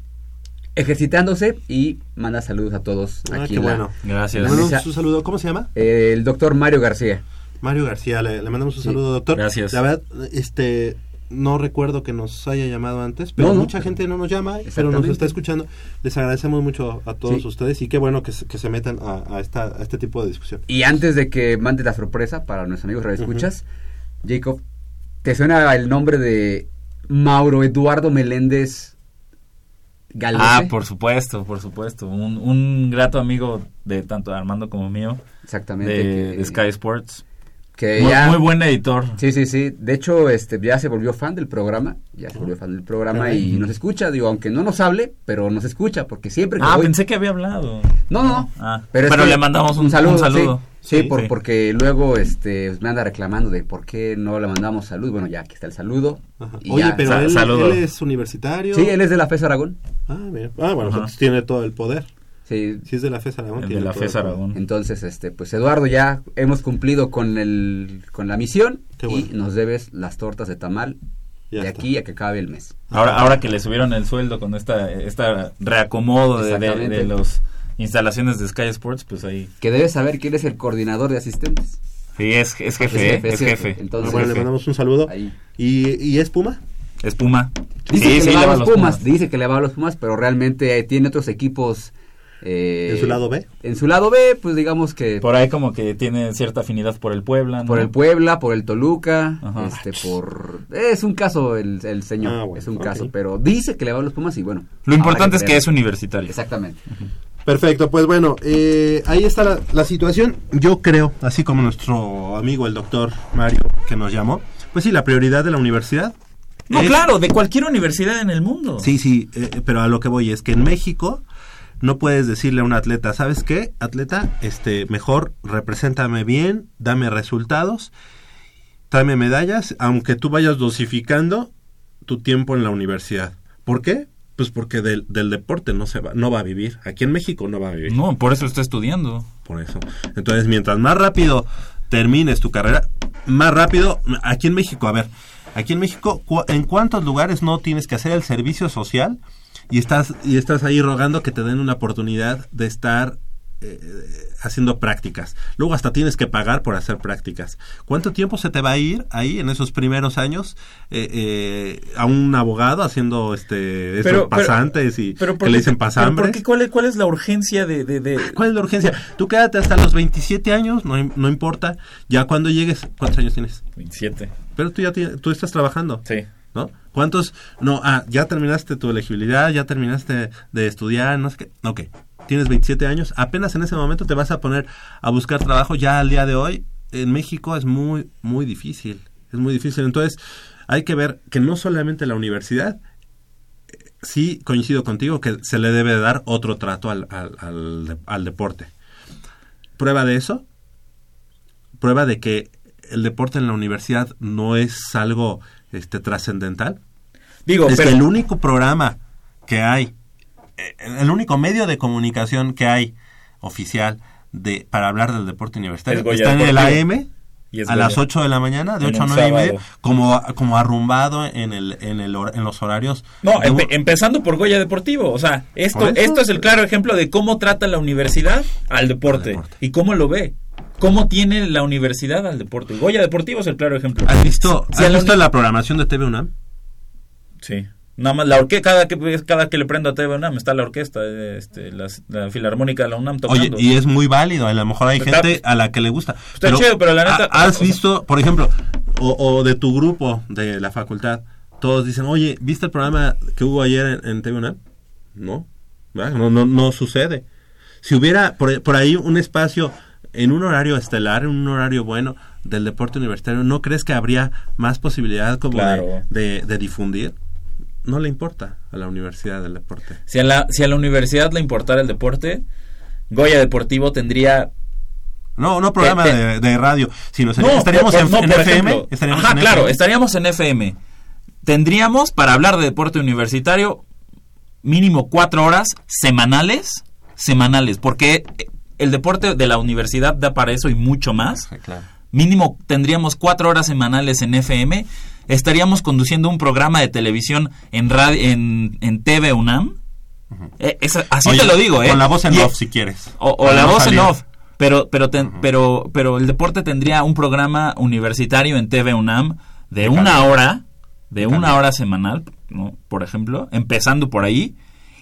ejercitándose y manda saludos a todos Ah, aquí. qué en la- bueno. Gracias. Le mandamos un saludo. ¿Cómo se llama? Eh, el doctor Mario García. Mario García. Le, le mandamos un Sí. saludo, doctor. Gracias. La verdad, este, no recuerdo que nos haya llamado antes, pero No, no. mucha gente no nos llama, pero nos está escuchando. Les agradecemos mucho a todos Sí. ustedes y qué bueno que se, que se metan a, a esta, a este tipo de discusión. Y antes de que mande la sorpresa para nuestros amigos radioescuchas, Jacob, ¿te suena el nombre de Mauro Eduardo Meléndez Galvez? Ah, por supuesto, por supuesto. Un, un grato amigo de tanto Armando como mío Exactamente. de, que- de Sky Sports. Que Muy, ya, muy buen editor. Sí, sí, sí. De hecho, este, ya se volvió fan del programa. Ya se volvió fan del programa y nos escucha. Digo, aunque no nos hable, pero nos escucha. Porque siempre que Ah, voy- pensé que había hablado. No, no. Ah, Pero, es pero que- le mandamos un, un saludo. Sí, sí, por- sí. porque luego este, me anda reclamando de por qué no le mandamos salud. Bueno, ya aquí está el saludo. y Oye, ya. pero Sa- él, es universitario. Sí, él es de la FES Aragón. Ah, mira. Ah, bueno, entonces tiene todo el poder. Sí. Si es de la FES Aragón, de la FES. Aragón. Entonces, este, pues Eduardo, ya hemos cumplido con el, con la misión y nos debes las tortas de tamal Ya de está. aquí a que acabe el mes. Ahora, ahora que le subieron el sueldo con esta, esta reacomodo de, de, las instalaciones de Sky Sports, pues ahí. Que debes saber quién es el coordinador de asistentes. Sí, es, es jefe, Es jefe, ¿eh? es jefe. jefe. Entonces, bueno, le mandamos un saludo. Ahí. ¿Y, ¿Y es Puma? Es Puma. Dice Sí, que sí, le va a los los Pumas, Pumas. dice que le va a los Pumas, pero realmente eh, tiene otros equipos. Eh, ¿En su lado B? En su lado B, pues digamos que Por ahí como que tiene cierta afinidad por el Puebla, ¿no? por el Puebla, por el Toluca, Ajá. este, por... Es un caso el, el señor, Ah, bueno, es un caso, pero dice que le va a los Pumas y bueno. Lo importante es que es universitario. Exactamente. Perfecto, pues bueno, eh, ahí está la, la situación. Yo creo, así como nuestro amigo el doctor Mario que nos llamó, pues sí, la prioridad de la universidad. No, es- claro, de cualquier universidad en el mundo. Sí, sí, eh, pero a lo que voy es que en México no puedes decirle a un atleta, ¿sabes qué? Atleta, este, mejor represéntame bien, dame resultados, tráeme medallas, aunque tú vayas dosificando tu tiempo en la universidad. ¿Por qué? Pues porque del, del deporte no se va, no va a vivir. Aquí en México no va a vivir. No, por eso está estudiando. Por eso. Entonces, mientras más rápido termines tu carrera, más rápido, aquí en México, a ver, aquí en México, ¿en cuántos lugares no tienes que hacer el servicio social y estás, y estás ahí rogando que te den una oportunidad de estar eh, haciendo prácticas? Luego hasta tienes que pagar por hacer prácticas. ¿Cuánto tiempo se te va a ir ahí en esos primeros años eh, eh, a un abogado haciendo este pasantes y que ¿por le dicen pasambres? ¿por qué? ¿Cuál, es, ¿Cuál es la urgencia de...? de, de- ¿Cuál es la urgencia? Tú quédate hasta los 27 años, no, no importa. Ya cuando llegues, ¿cuántos años tienes? 27. Pero tú ya tienes, tú estás trabajando, Sí. ¿no? ¿Cuántos? No, ah, ya terminaste tu elegibilidad, ya terminaste de estudiar, no sé qué. Ok, tienes 27 años, apenas en ese momento te vas a poner a buscar trabajo. Ya al día de hoy, en México es muy, muy difícil. Es muy difícil. Entonces, hay que ver que no solamente la universidad, eh, sí coincido contigo que se le debe dar otro trato al, al, al al deporte. Prueba de eso, prueba de que el deporte en la universidad no es algo este trascendental. Digo, es pero... que el único programa que hay, eh, el único medio de comunicación que hay oficial de para hablar del deporte universitario Es está en el. AM Y es a Goya. las 8 de la mañana, de En 8 a un 9 y media, como, como arrumbado en, el, en, el, en los horarios. No, un- empezando por Goya Deportivo. O sea, esto, esto es el claro ejemplo de cómo trata la universidad al deporte, Al deporte. y cómo lo ve. ¿Cómo tiene la universidad al deporte? Goya Deportivo es el claro ejemplo. ¿Has visto, has visto la programación de TV UNAM? Sí. Nada más la orquesta, cada que, cada que le prendo a TV UNAM está la orquesta, este, la, la filarmónica de la UNAM tocando. Oye, y es muy válido, a lo mejor hay gente a la que le gusta. Está chido, pero la neta- ¿ha- ¿Has visto, por ejemplo, o, o de tu grupo de la facultad, todos dicen, oye, ¿viste el programa que hubo ayer en, en TV UNAM? No, no, no, no sucede. Si hubiera por, por ahí un espacio en un horario estelar, en un horario bueno del deporte universitario, ¿no crees que habría más posibilidad como de- Claro. de, de difundir? No le importa a la universidad del deporte. Si a, la, si a la universidad le importara el deporte, Goya Deportivo tendría No, no programa de, de radio, sino No, estaríamos por- en, no, en FM. ejemplo. estaríamos Ajá, en claro, FM. estaríamos en FM. Tendríamos, para hablar de deporte universitario, mínimo cuatro horas semanales, semanales, porque el deporte de la universidad da para eso y mucho más. Claro. Mínimo tendríamos cuatro horas semanales en FM. Estaríamos conduciendo un programa de televisión en, radio, en, en TV UNAM. Eh, esa- así Oye, te lo digo, ¿eh? Con la voz en Y- off, si quieres. o, la no voz en off. Pero, pero, ten- pero, pero el deporte tendría un programa universitario en TV UNAM de, De una hora, de una hora semanal, ¿no? por ejemplo, empezando por ahí,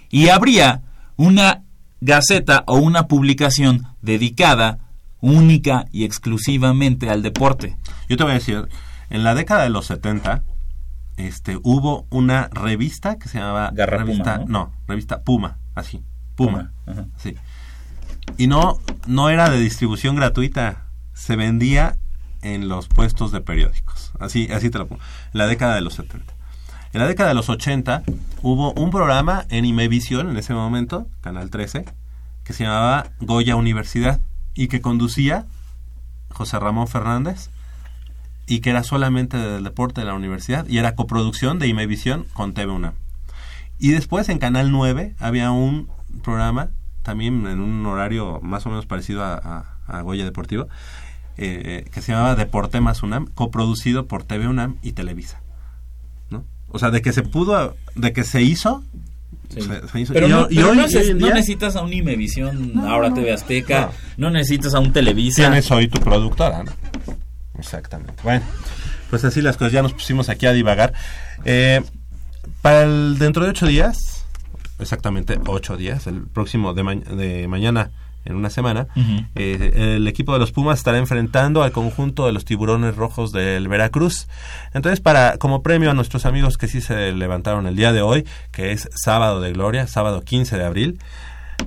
y habría una gaceta o una publicación dedicada única y exclusivamente al deporte. Yo te voy a decir, en la década de los 70, este, hubo una revista que se llamaba... Garra Puma, revista, ¿no? revista Puma, así. Puma. Puma, ajá. Sí. Y no, no era de distribución gratuita. Se vendía en los puestos de periódicos. Así, así te lo pongo. En la década de los 70. En la década de los 80 hubo un programa en Imevisión, en ese momento, Canal 13, que se llamaba Goya Universidad y que conducía José Ramón Fernández y que era solamente del deporte de la universidad y era coproducción de Imevisión con TV UNAM. Y después en Canal 9 había un programa, también en un horario más o menos parecido a, Goya Deportivo, eh, que se llamaba Deporte más UNAM, coproducido por TV UNAM y Televisa. ¿No? O sea, de que se pudo, de que se hizo, Sí. se, se hizo. Pero, Y no, pero no se- hoy no día necesitas a un Imevisión, ahora TV Azteca, no. necesitas a un Televisa. tienes hoy tu productora, ¿no? Exactamente. Bueno, pues así las cosas, ya nos pusimos aquí a divagar. Eh, para el, dentro de ocho días, exactamente ocho días, el próximo de, ma- de mañana en una semana, eh, el equipo de los Pumas estará enfrentando al conjunto de los tiburones rojos del Veracruz. Entonces, para como premio a nuestros amigos que sí se levantaron el día de hoy, que es sábado de gloria, sábado 15 de abril,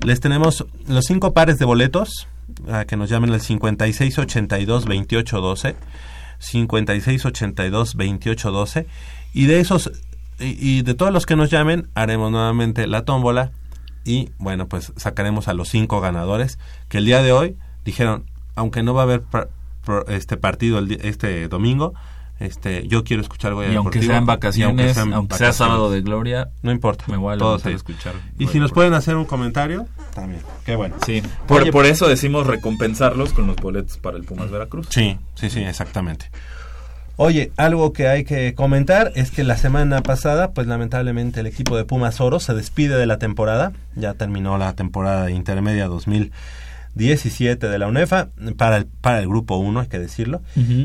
les tenemos los cinco pares de boletos a que nos llamen al 5682 2812 5682 2812 y de esos y, y de todos los que nos llamen haremos nuevamente la tómbola y bueno pues sacaremos a los cinco ganadores que el día de hoy dijeron aunque no va a haber par- pro- este partido el di- este domingo este yo quiero escuchar Goya Y aunque Deportivo, sean y vacaciones, sean aunque sea sábado de gloria, no importa me voy a todos a escuchar. y si nos pueden hacer un comentario también qué bueno Sí, por, Oye, por eso decimos recompensarlos con los boletos para el Pumas Veracruz. Sí, sí, sí, exactamente. Oye, algo que hay que comentar es que la semana pasada, pues lamentablemente el equipo de Pumas Oro se despide de la temporada. Ya terminó la temporada intermedia 2017 de la UNEFA para el, para el grupo 1, hay que decirlo.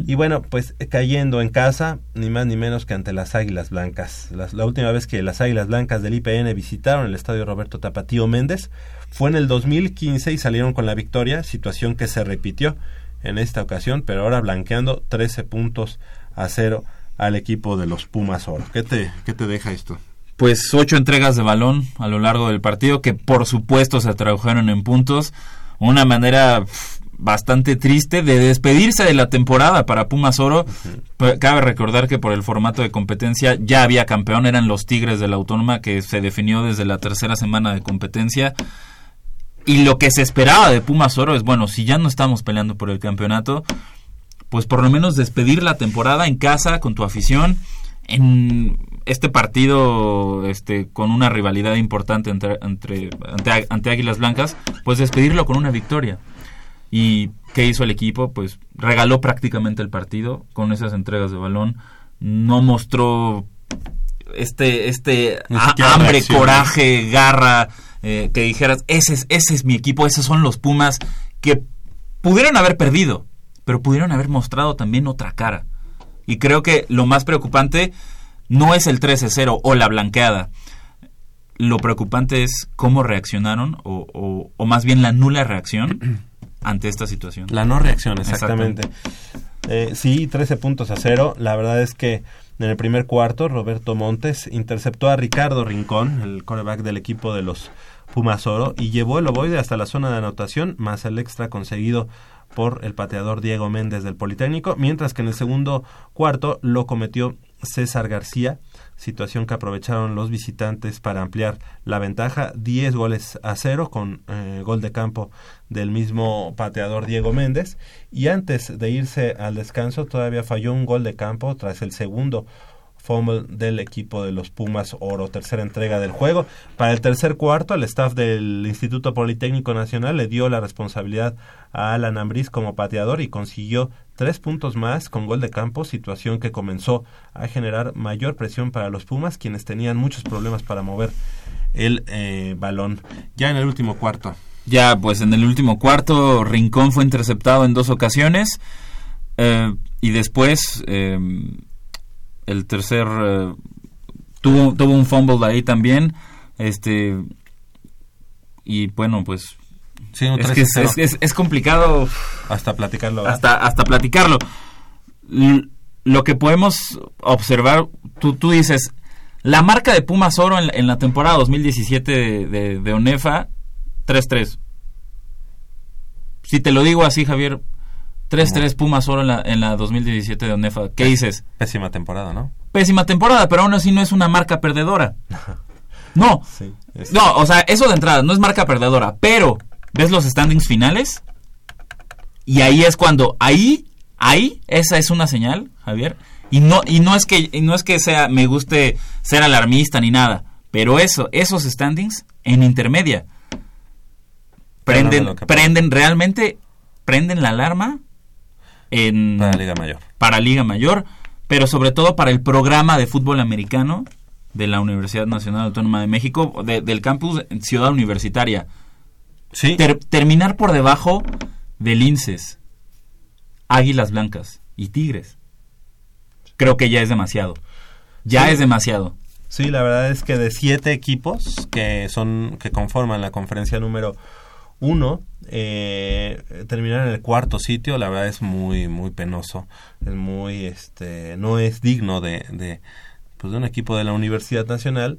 Y bueno, pues cayendo en casa, ni más ni menos que ante las Águilas Blancas. Las- la última vez que las Águilas Blancas del IPN visitaron el estadio Roberto Tapatío Méndez fue en el 2015 y salieron con la victoria, situación que se repitió en esta ocasión, pero ahora blanqueando 13 puntos a cero al equipo de los Pumas Oro. ¿Qué te, qué te deja esto? Pues ocho entregas de balón a lo largo del partido que por supuesto se tradujeron en puntos. Una manera bastante triste de despedirse de la temporada para Pumas Oro. Cabe recordar que por el formato de competencia ya había campeón, eran los Tigres de la Autónoma que se definió desde la tercera semana de competencia. Y lo que se esperaba de Pumas Oro es, bueno, si ya no estamos peleando por el campeonato, pues por lo menos despedir la temporada en casa con tu afición en este partido este con una rivalidad importante entre, entre ante, ante Águilas Blancas, pues despedirlo con una victoria. ¿Y qué hizo el equipo? Pues regaló prácticamente el partido con esas entregas de balón. No mostró este, este hambre, coraje, garra, eh, que dijeras, ese es, ese es mi equipo, esos son los Pumas, que pudieron haber perdido, pero pudieron haber mostrado también otra cara. Y creo que lo más preocupante no es el 13-0 o la blanqueada. Lo preocupante es cómo reaccionaron, o, o- o más bien la nula reacción ante esta situación. La no reacción, exactamente. Eh, sí, 13 puntos a cero. La verdad es que en el primer cuarto, Roberto Montes interceptó a Ricardo Rincón, el coreback del equipo de los Pumas Oro, y llevó el ovoide hasta la zona de anotación, más el extra conseguido por el pateador Diego Méndez del Politécnico, mientras que en el segundo cuarto lo cometió César García, situación que aprovecharon los visitantes para ampliar la ventaja, 10 goles a cero con eh, gol de campo del mismo pateador Diego Méndez. Y antes de irse al descanso todavía falló un gol de campo tras el segundo fumble del equipo de los Pumas Oro, tercera entrega del juego. Para el tercer cuarto, el staff del Instituto Politécnico Nacional le dio la responsabilidad a Alan Ambriz como pateador y consiguió tres puntos más con gol de campo, situación que comenzó a generar mayor presión para los Pumas, quienes tenían muchos problemas para mover el eh, balón. Ya en el último cuarto. Ya, pues en el último cuarto, Rincón fue interceptado en dos ocasiones. eh, y después, eh, el tercer. eh, tuvo, tuvo un fumble ahí también. Este. Y bueno, pues. Sí, es, que es, 13-0. es- es- es complicado hasta platicarlo. hasta, hasta platicarlo. L- lo que podemos observar, tú, tú dices, la marca de Pumas Oro en, la- en la temporada 2017 de, de, de ONEFA, 3-3. Si te lo digo así, Javier, 3-3 Pumas oro en la, en la 2017 de ONEFA. ¿Qué dices? Pésima temporada, ¿no? Pésima temporada, pero aún así no es una marca perdedora. No, Sí. es- no, o sea, eso de entrada no es marca perdedora, pero ¿ves los standings finales? Y ahí es cuando, ahí, ahí, esa es una señal, Javier. Y no, y no es que, y no es que sea, me guste ser alarmista ni nada, pero eso, esos standings en intermedia prenden, prenden realmente, prenden la alarma en Para Liga Mayor. para Liga Mayor, pero sobre todo para el programa de fútbol americano de la Universidad Nacional Autónoma de México, de- del campus Ciudad Universitaria. Sí. Ter- terminar por debajo de Linces, Águilas Blancas y Tigres. Creo que ya es demasiado. Ya Sí. es demasiado. Sí, la verdad es que de siete equipos que son que conforman la conferencia número uno, eh, terminar en el cuarto sitio, la verdad es muy muy penoso, es muy este no es digno de, de pues de un equipo de la Universidad Nacional.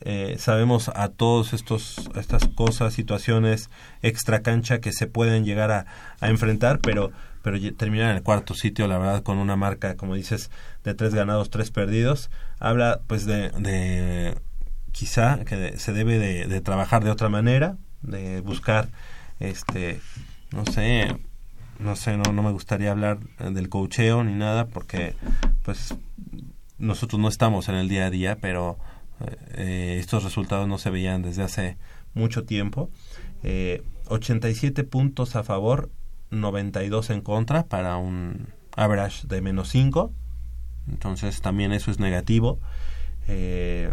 Eh, sabemos a todos estos estas cosas, situaciones extra cancha que se pueden llegar a, a enfrentar, pero pero terminar en el cuarto sitio, la verdad, con una marca, como dices, de tres ganados, tres perdidos, habla pues de, de quizá que se debe de, de trabajar de otra manera, de buscar, este, no sé, no sé, no, no me gustaría hablar eh, del cocheo ni nada, porque pues nosotros no estamos en el día a día, pero eh, estos resultados no se veían desde hace mucho tiempo. Eh, 87 puntos a favor, 92 en contra para un average de menos 5. Entonces también eso es negativo. Eh,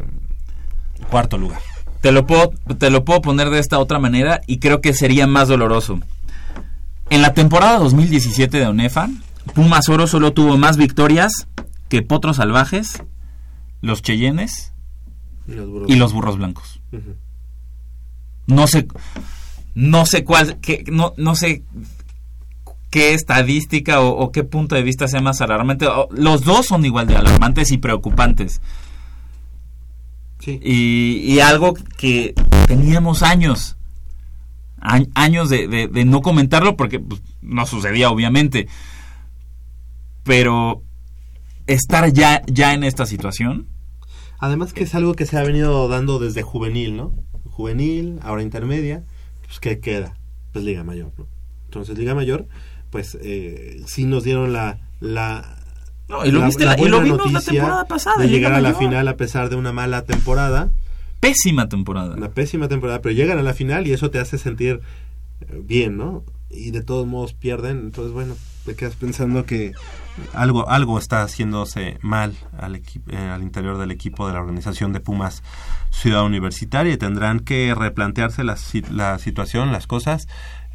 cuarto lugar. Te lo, puedo, te lo puedo poner de esta otra manera y creo que sería más doloroso. En la temporada 2017 de ONEFA, Pumas Oro solo tuvo más victorias que Potros Salvajes, los Cheyennes y los Burros Blancos. No sé, no sé cuál, qué, no, no sé qué estadística o, o qué punto de vista sea más alarmante. Los dos son igual de alarmantes y preocupantes. Sí. Y, y algo que teníamos años, a- años de, de- de no comentarlo porque pues, no sucedía obviamente. Pero estar ya, ya en esta situación, Además que es algo que se ha venido dando desde juvenil, ¿no? Juvenil, ahora intermedia, pues ¿qué queda? Pues Liga Mayor, ¿no? Entonces Liga Mayor, pues eh, sí nos dieron la... la No, y lo viste la- y lo vimos la temporada pasada, de llegar a la final a pesar de una mala temporada, pésima temporada. una pésima temporada, pero llegan a la final y eso te hace sentir eh, bien, ¿no? Y de todos modos pierden, entonces bueno, te quedas pensando que algo algo está haciéndose mal al, eh, al interior del equipo de la organización de Pumas Ciudad Universitaria y tendrán que replantearse la, la situación, las cosas,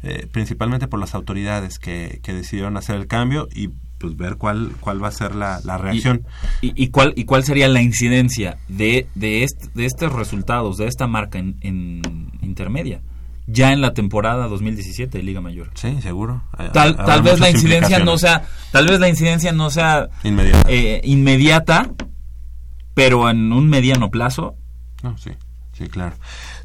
eh, principalmente por las autoridades que, que decidieron hacer el cambio y pues ver cuál cuál va a ser la, la reacción. ¿Y, y cuál, ¿Y cuál sería la incidencia de, de, est- de estos resultados, de esta marca en, en intermedia? Ya en la temporada 2017 de Liga Mayor. Sí, seguro. Eh, Tal, tal vez la incidencia no sea, tal vez la incidencia no sea Inmediata. eh, inmediata, pero en un mediano plazo. No, sí, sí, claro.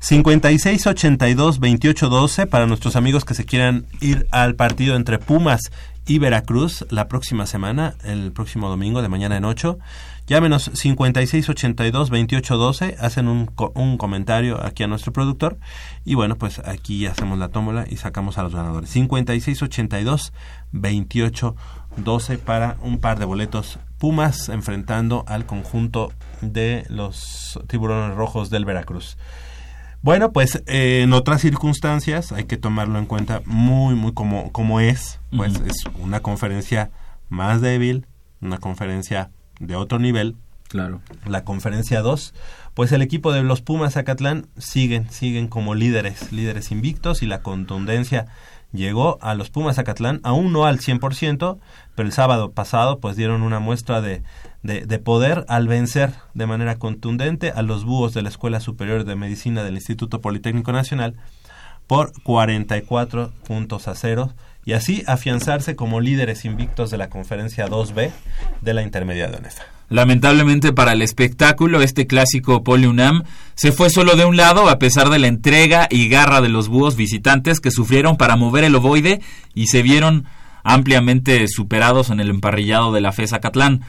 5682-2812 para nuestros amigos que se quieran ir al partido entre Pumas y Veracruz la próxima semana, el próximo domingo de mañana en 8. Llámenos 5682-2812, hacen un, un comentario aquí a nuestro productor y bueno, pues aquí hacemos la tómbola y sacamos a los ganadores. 5682-2812 para un par de boletos Pumas enfrentando al conjunto de los tiburones rojos del Veracruz. Bueno, pues eh, en otras circunstancias hay que tomarlo en cuenta muy, muy como, como es. Pues es una conferencia más débil, una conferencia de otro nivel. Claro. La conferencia 2, pues el equipo de los Pumas Zacatlán siguen, siguen como líderes, líderes invictos y la contundencia llegó a los Pumas Zacatlán, aún no al 100%, pero el sábado pasado pues dieron una muestra de, de, de poder al vencer de manera contundente a los búhos de la Escuela Superior de Medicina del Instituto Politécnico Nacional por 44 puntos a cero y así afianzarse como líderes invictos de la conferencia 2B de la intermedia de ONEFA. Lamentablemente para el espectáculo, este clásico Poliunam se fue solo de un lado a pesar de la entrega y garra de los búhos visitantes que sufrieron para mover el ovoide y se vieron ampliamente superados en el emparrillado de la FES Acatlán.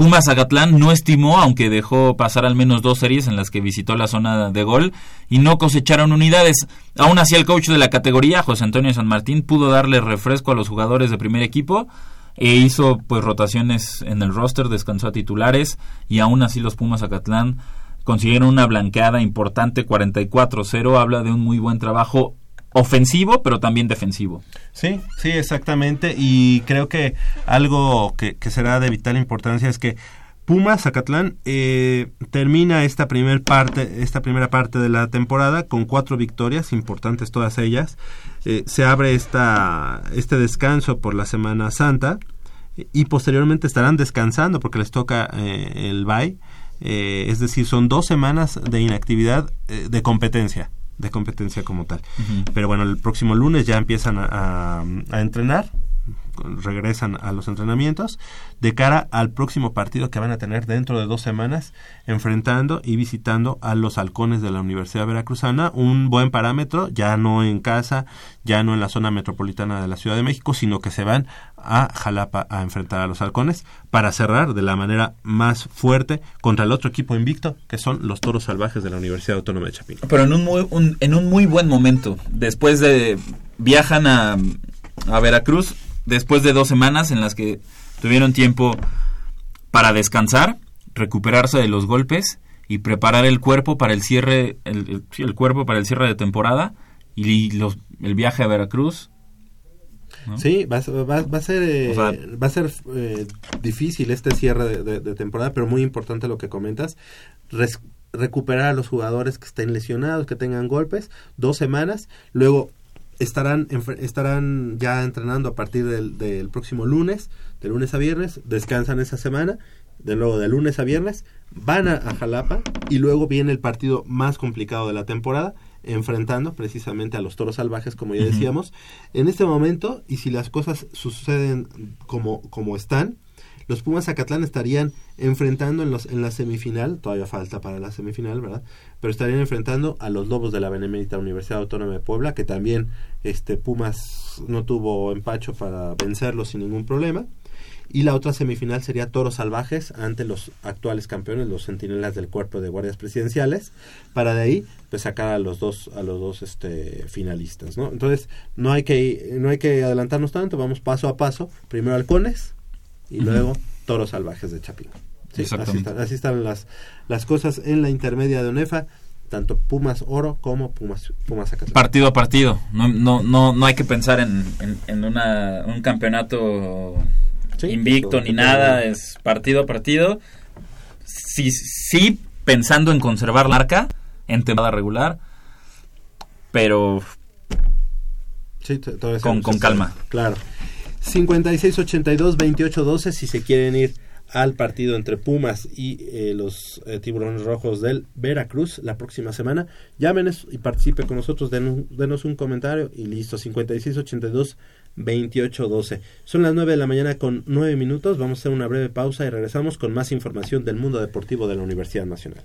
Pumas Acatlán no estimó, aunque dejó pasar al menos dos series en las que visitó la zona de gol y no cosecharon unidades. Aún así, el coach de la categoría, José Antonio San Martín, pudo darle refresco a los jugadores de primer equipo e hizo pues rotaciones en el roster, descansó a titulares y aún así los Pumas Acatlán consiguieron una blanqueada importante 44-0, habla de un muy buen trabajo ofensivo, pero también defensivo. Sí, sí, exactamente. Y creo que algo que, que será de vital importancia es que Pumas Zacatlán eh, termina esta primer parte, esta primera parte de la temporada con cuatro victorias, importantes todas ellas. Eh, se abre esta, este descanso por la Semana Santa y posteriormente estarán descansando porque les toca eh, el bye. Eh, es decir, son dos semanas de inactividad eh, de competencia de competencia como tal. Pero bueno, el próximo lunes ya empiezan a, a- a entrenar, regresan a los entrenamientos de cara al próximo partido que van a tener dentro de dos semanas enfrentando y visitando a los halcones de la Universidad Veracruzana, un buen parámetro, ya no en casa, ya no en la zona metropolitana de la Ciudad de México, sino que se van a Jalapa a enfrentar a los halcones para cerrar de la manera más fuerte contra el otro equipo invicto, que son los toros salvajes de la Universidad Autónoma de Chapingo. Pero en un muy, un- en un muy buen momento. Después de... Viajan a, a Veracruz después de dos semanas en las que tuvieron tiempo para descansar, recuperarse de los golpes y preparar el cuerpo para el cierre, el, cuerpo para el cierre de temporada y los, el viaje a Veracruz. ¿no? Sí, va, a ser- va- va a ser, eh, O sea- va a ser eh, difícil este cierre de, de- de temporada, pero muy importante lo que comentas. Res- recuperar a los jugadores que estén lesionados, que tengan golpes, dos semanas, luego estarán estarán ya entrenando a partir del, del próximo lunes, de lunes a viernes, descansan esa semana, de luego de lunes a viernes, van a, a Jalapa y luego viene el partido más complicado de la temporada, enfrentando precisamente a los toros salvajes, como ya decíamos. En este momento, y si las cosas suceden como, como están, los Pumas Zacatlán estarían enfrentando en, los, en la semifinal, todavía falta para la semifinal, ¿verdad? Pero estarían enfrentando a los Lobos de la Benemérita Universidad Autónoma de Puebla, que también este Pumas no tuvo empacho para vencerlos sin ningún problema. Y la otra semifinal sería Toros Salvajes ante los actuales campeones, los centinelas del cuerpo de guardias presidenciales, para de ahí pues sacar a los dos a los dos este finalistas, ¿no? Entonces, no hay que no hay que adelantarnos tanto, vamos paso a paso, primero Halcones y luego Toros Salvajes de Chapingo. Sí, así, están, así están las las cosas en la intermedia de ONEFA, tanto Pumas Oro como Pumas Pumas Zacatlán. Partido a partido. No, no, no, no hay que pensar en, en, en una, un campeonato Sí, invicto todo- ni todo- nada. Es partido a partido. Sí, sí pensando en conservar la marca en temporada regular. Pero Sí, Con- con calma. Claro. 56-82-28-12 si se quieren ir al partido entre Pumas y eh, los eh, tiburones rojos del Veracruz la próxima semana. Llámenos y participe con nosotros, den- denos un comentario y listo. 56-82-28-12. Son las 9 de la mañana con 9 minutos. Vamos a hacer una breve pausa y regresamos con más información del mundo deportivo de la Universidad Nacional.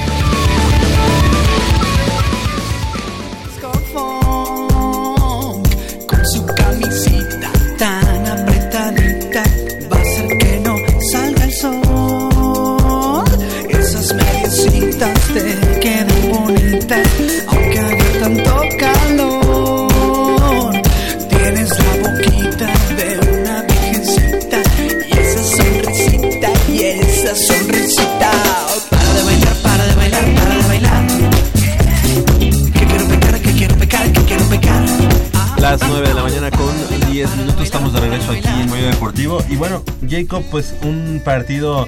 Pues un partido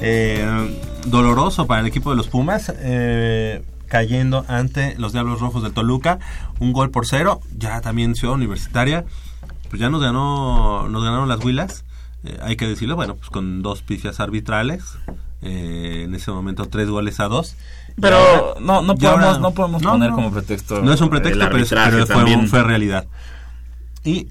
eh, doloroso para el equipo de los Pumas. eh, cayendo ante los Diablos Rojos del Toluca, un gol por cero, ya también Ciudad Universitaria, pues ya nos ganó, nos ganaron las Huilas, eh, hay que decirlo, bueno, pues con dos pifias arbitrales, eh, en ese momento tres goles a dos. Pero ahora- no, no podemos, ahora- no podemos poner no. como pretexto. No es un pretexto, pero, es- pero fue, fue realidad. Y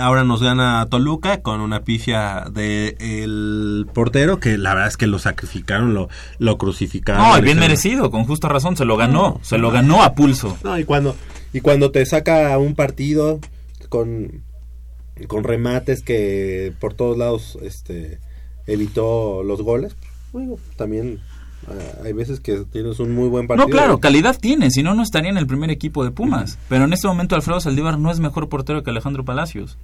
ahora nos gana Toluca con una pifia del portero que la verdad es que lo sacrificaron, lo, lo crucificaron. No, y bien merecido, con justa razón, se lo ganó, se lo ganó a pulso. No, y cuando, y cuando te saca un partido con, con remates que por todos lados este evitó los goles, pues, digo, también hay veces que tienes un muy buen partido. No, claro, calidad tiene, si no, no estaría en el primer equipo de Pumas. Pero en este momento Alfredo Saldívar no es mejor portero que Alejandro Palacios.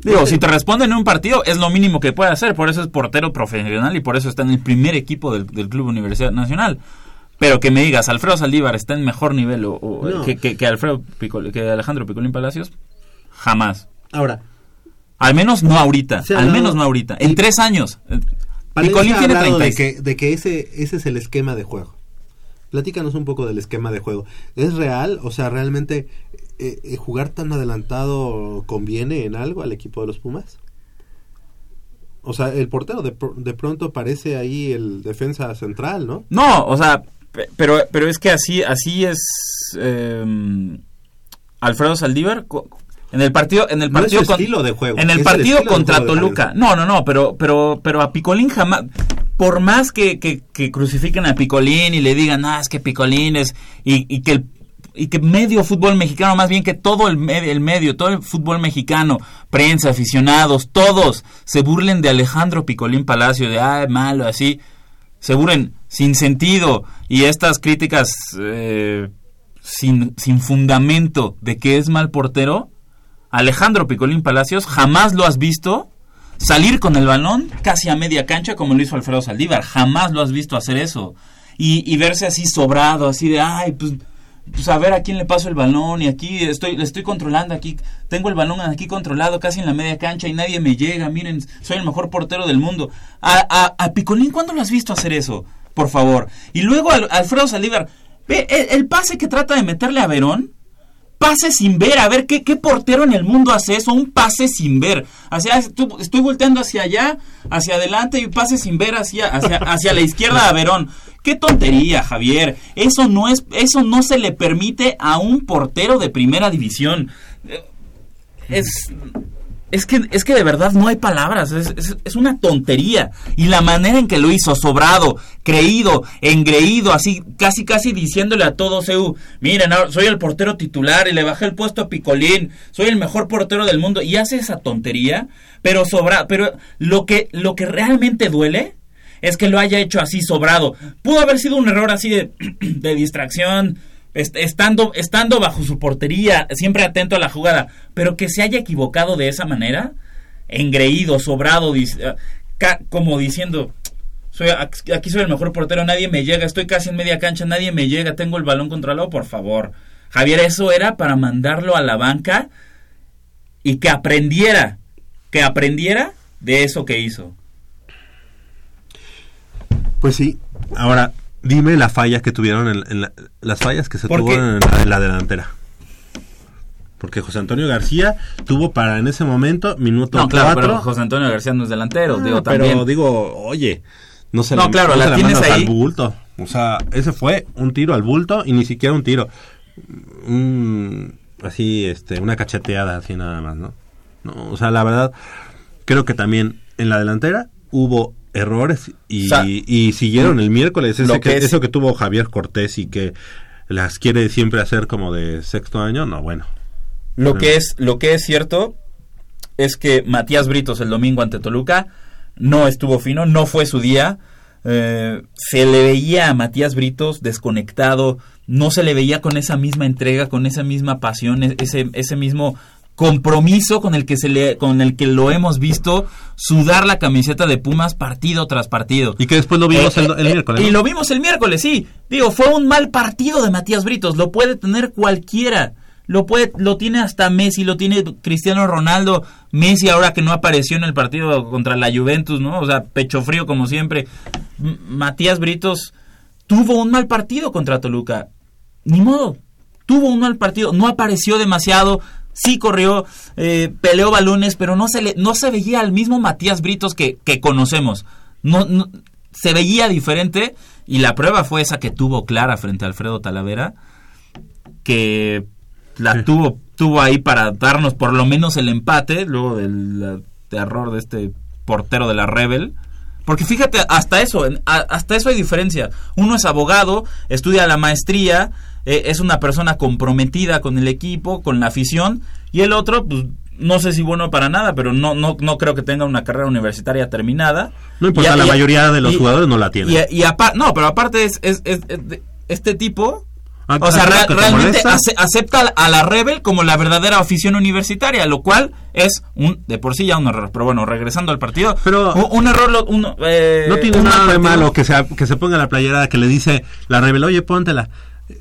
Digo, si te responden en un partido, es lo mínimo que puede hacer, por eso es portero profesional y por eso está en el primer equipo del, del Club Universidad Nacional. Pero que me digas, Alfredo Saldívar está en mejor nivel o, o- No. que, que- que Alfredo Picol- que Alejandro Picolín Palacios, jamás. Ahora, Al menos no ahorita, al menos no ahorita. En tres años. Ha tiene hablado 30 de que, de que ese, ese es el esquema de juego. Platícanos un poco del esquema de juego. ¿Es real? O sea, ¿realmente eh, eh, jugar tan adelantado conviene en algo al equipo de los Pumas? O sea, el portero de, de pronto parece ahí el defensa central, ¿no? No, o sea, pe- pero, pero es que así, así es eh, Alfredo Saldívar en el partido, en el No es partido de juego, en el partido contra Toluca. No, no, no, pero, pero, pero a Picolín jamás, por más que, que, que crucifiquen a Picolín y le digan, ah, es que Picolín es y, y que el y que medio fútbol mexicano, más bien que todo el medio, el medio, todo el fútbol mexicano, prensa, aficionados, todos se burlen de Alejandro Picolín Palacio, de ah, malo, así, se burlen sin sentido y estas críticas eh, sin, sin fundamento de que es mal portero, Alejandro Picolín Palacios jamás lo has visto salir con el balón casi a media cancha como lo hizo Alfredo Saldívar, jamás lo has visto hacer eso. Y, verse así sobrado, así de ay, pues pues a ver a quién le paso el balón y aquí estoy le estoy controlando aquí tengo el balón aquí controlado casi en la media cancha y nadie me llega miren soy el mejor portero del mundo a, a, Picolín ¿cuándo lo has visto hacer eso? por favor. Y luego al- Alfredo Saldívar el, el pase que trata de meterle a Verón pase sin ver, a ver qué, qué portero en el mundo hace eso, un pase sin ver. Estoy volteando hacia allá, hacia adelante y pase sin ver hacia, hacia, hacia la izquierda a Verón. Qué tontería, Javier. Eso no es, eso no se le permite a un portero de primera división. Eh, Es, es que, es que de verdad no hay palabras, es, es- es una tontería. Y la manera en que lo hizo, sobrado, creído, engreído, así, casi, casi diciéndole a todos, "Eu, miren, soy el portero titular y le bajé el puesto a Picolín, soy el mejor portero del mundo, y hace esa tontería, pero sobra, pero lo que, lo que realmente duele es que lo haya hecho así sobrado. Pudo haber sido un error así de, de distracción, estando, estando bajo su portería, siempre atento a la jugada, pero que se haya equivocado de esa manera, engreído, sobrado, ca- como diciendo, soy, aquí soy el mejor portero, nadie me llega, estoy casi en media cancha, nadie me llega, tengo el balón controlado, por favor. Javier, eso era para mandarlo a la banca y que aprendiera, que aprendiera de eso que hizo. Pues sí. Ahora, dime las fallas que tuvieron, en, en la- las fallas que se tuvieron en la, en la delantera. Porque José Antonio García tuvo para en ese momento minuto No, claro, 4. pero José Antonio García no es delantero, Ah, digo, pero también. digo, oye, no se No, claro, la se tienes mandas ahí. al bulto. O sea, ese fue un tiro al bulto y ni siquiera un tiro. Un- así, este, una cacheteada así nada más, ¿no? No, o sea, la verdad, creo que también en la delantera hubo errores y, O sea, y siguieron el miércoles ese lo que, que es- eso que tuvo Javier Cortés y que las quiere siempre hacer como de sexto año, no, bueno. Lo que es, lo que es cierto es que Matías Britos el domingo ante Toluca no estuvo fino, no fue su día. Eh, se le veía a Matías Britos desconectado, no se le veía con esa misma entrega, con esa misma pasión, e- ese, ese mismo compromiso con el que se le, con el que lo hemos visto sudar la camiseta de Pumas partido tras partido. Y que después lo vimos Eh, el, el eh, miércoles. Y lo vimos el miércoles, sí. Digo, fue un mal partido de Matías Britos. Lo puede tener cualquiera. lo puede lo tiene hasta Messi, lo tiene Cristiano Ronaldo, Messi ahora que no apareció en el partido contra la Juventus, ¿no? O sea, pecho frío como siempre. M- Matías Britos tuvo un mal partido contra Toluca. Ni modo. Tuvo un mal partido, no apareció demasiado, sí corrió, eh, peleó balones, pero no se le no se veía al mismo Matías Britos que, que conocemos. No, no- se veía diferente y la prueba fue esa que tuvo Clara frente a Alfredo Talavera que la tuvo tuvo ahí para darnos por lo menos el empate luego del error de este portero de la Rebel. Porque fíjate hasta eso hasta eso hay diferencia. Uno es abogado estudia la maestría eh, es una persona comprometida con el equipo con la afición y el otro pues no sé si bueno para nada pero no no no creo que tenga una carrera universitaria terminada No importa, Y la y mayoría de los y- jugadores no la tienen. y, no, pero aparte es, es- es- es de- este tipo, ¿A- o sea, realmente ace- acepta a la Rebel como la verdadera afición universitaria, lo cual es un de por sí ya un error. Pero bueno, regresando al partido, un, un error, lo- uno, eh, No tiene un nada de malo que se, que se ponga la playera que le dice la rebel, oye, póntela.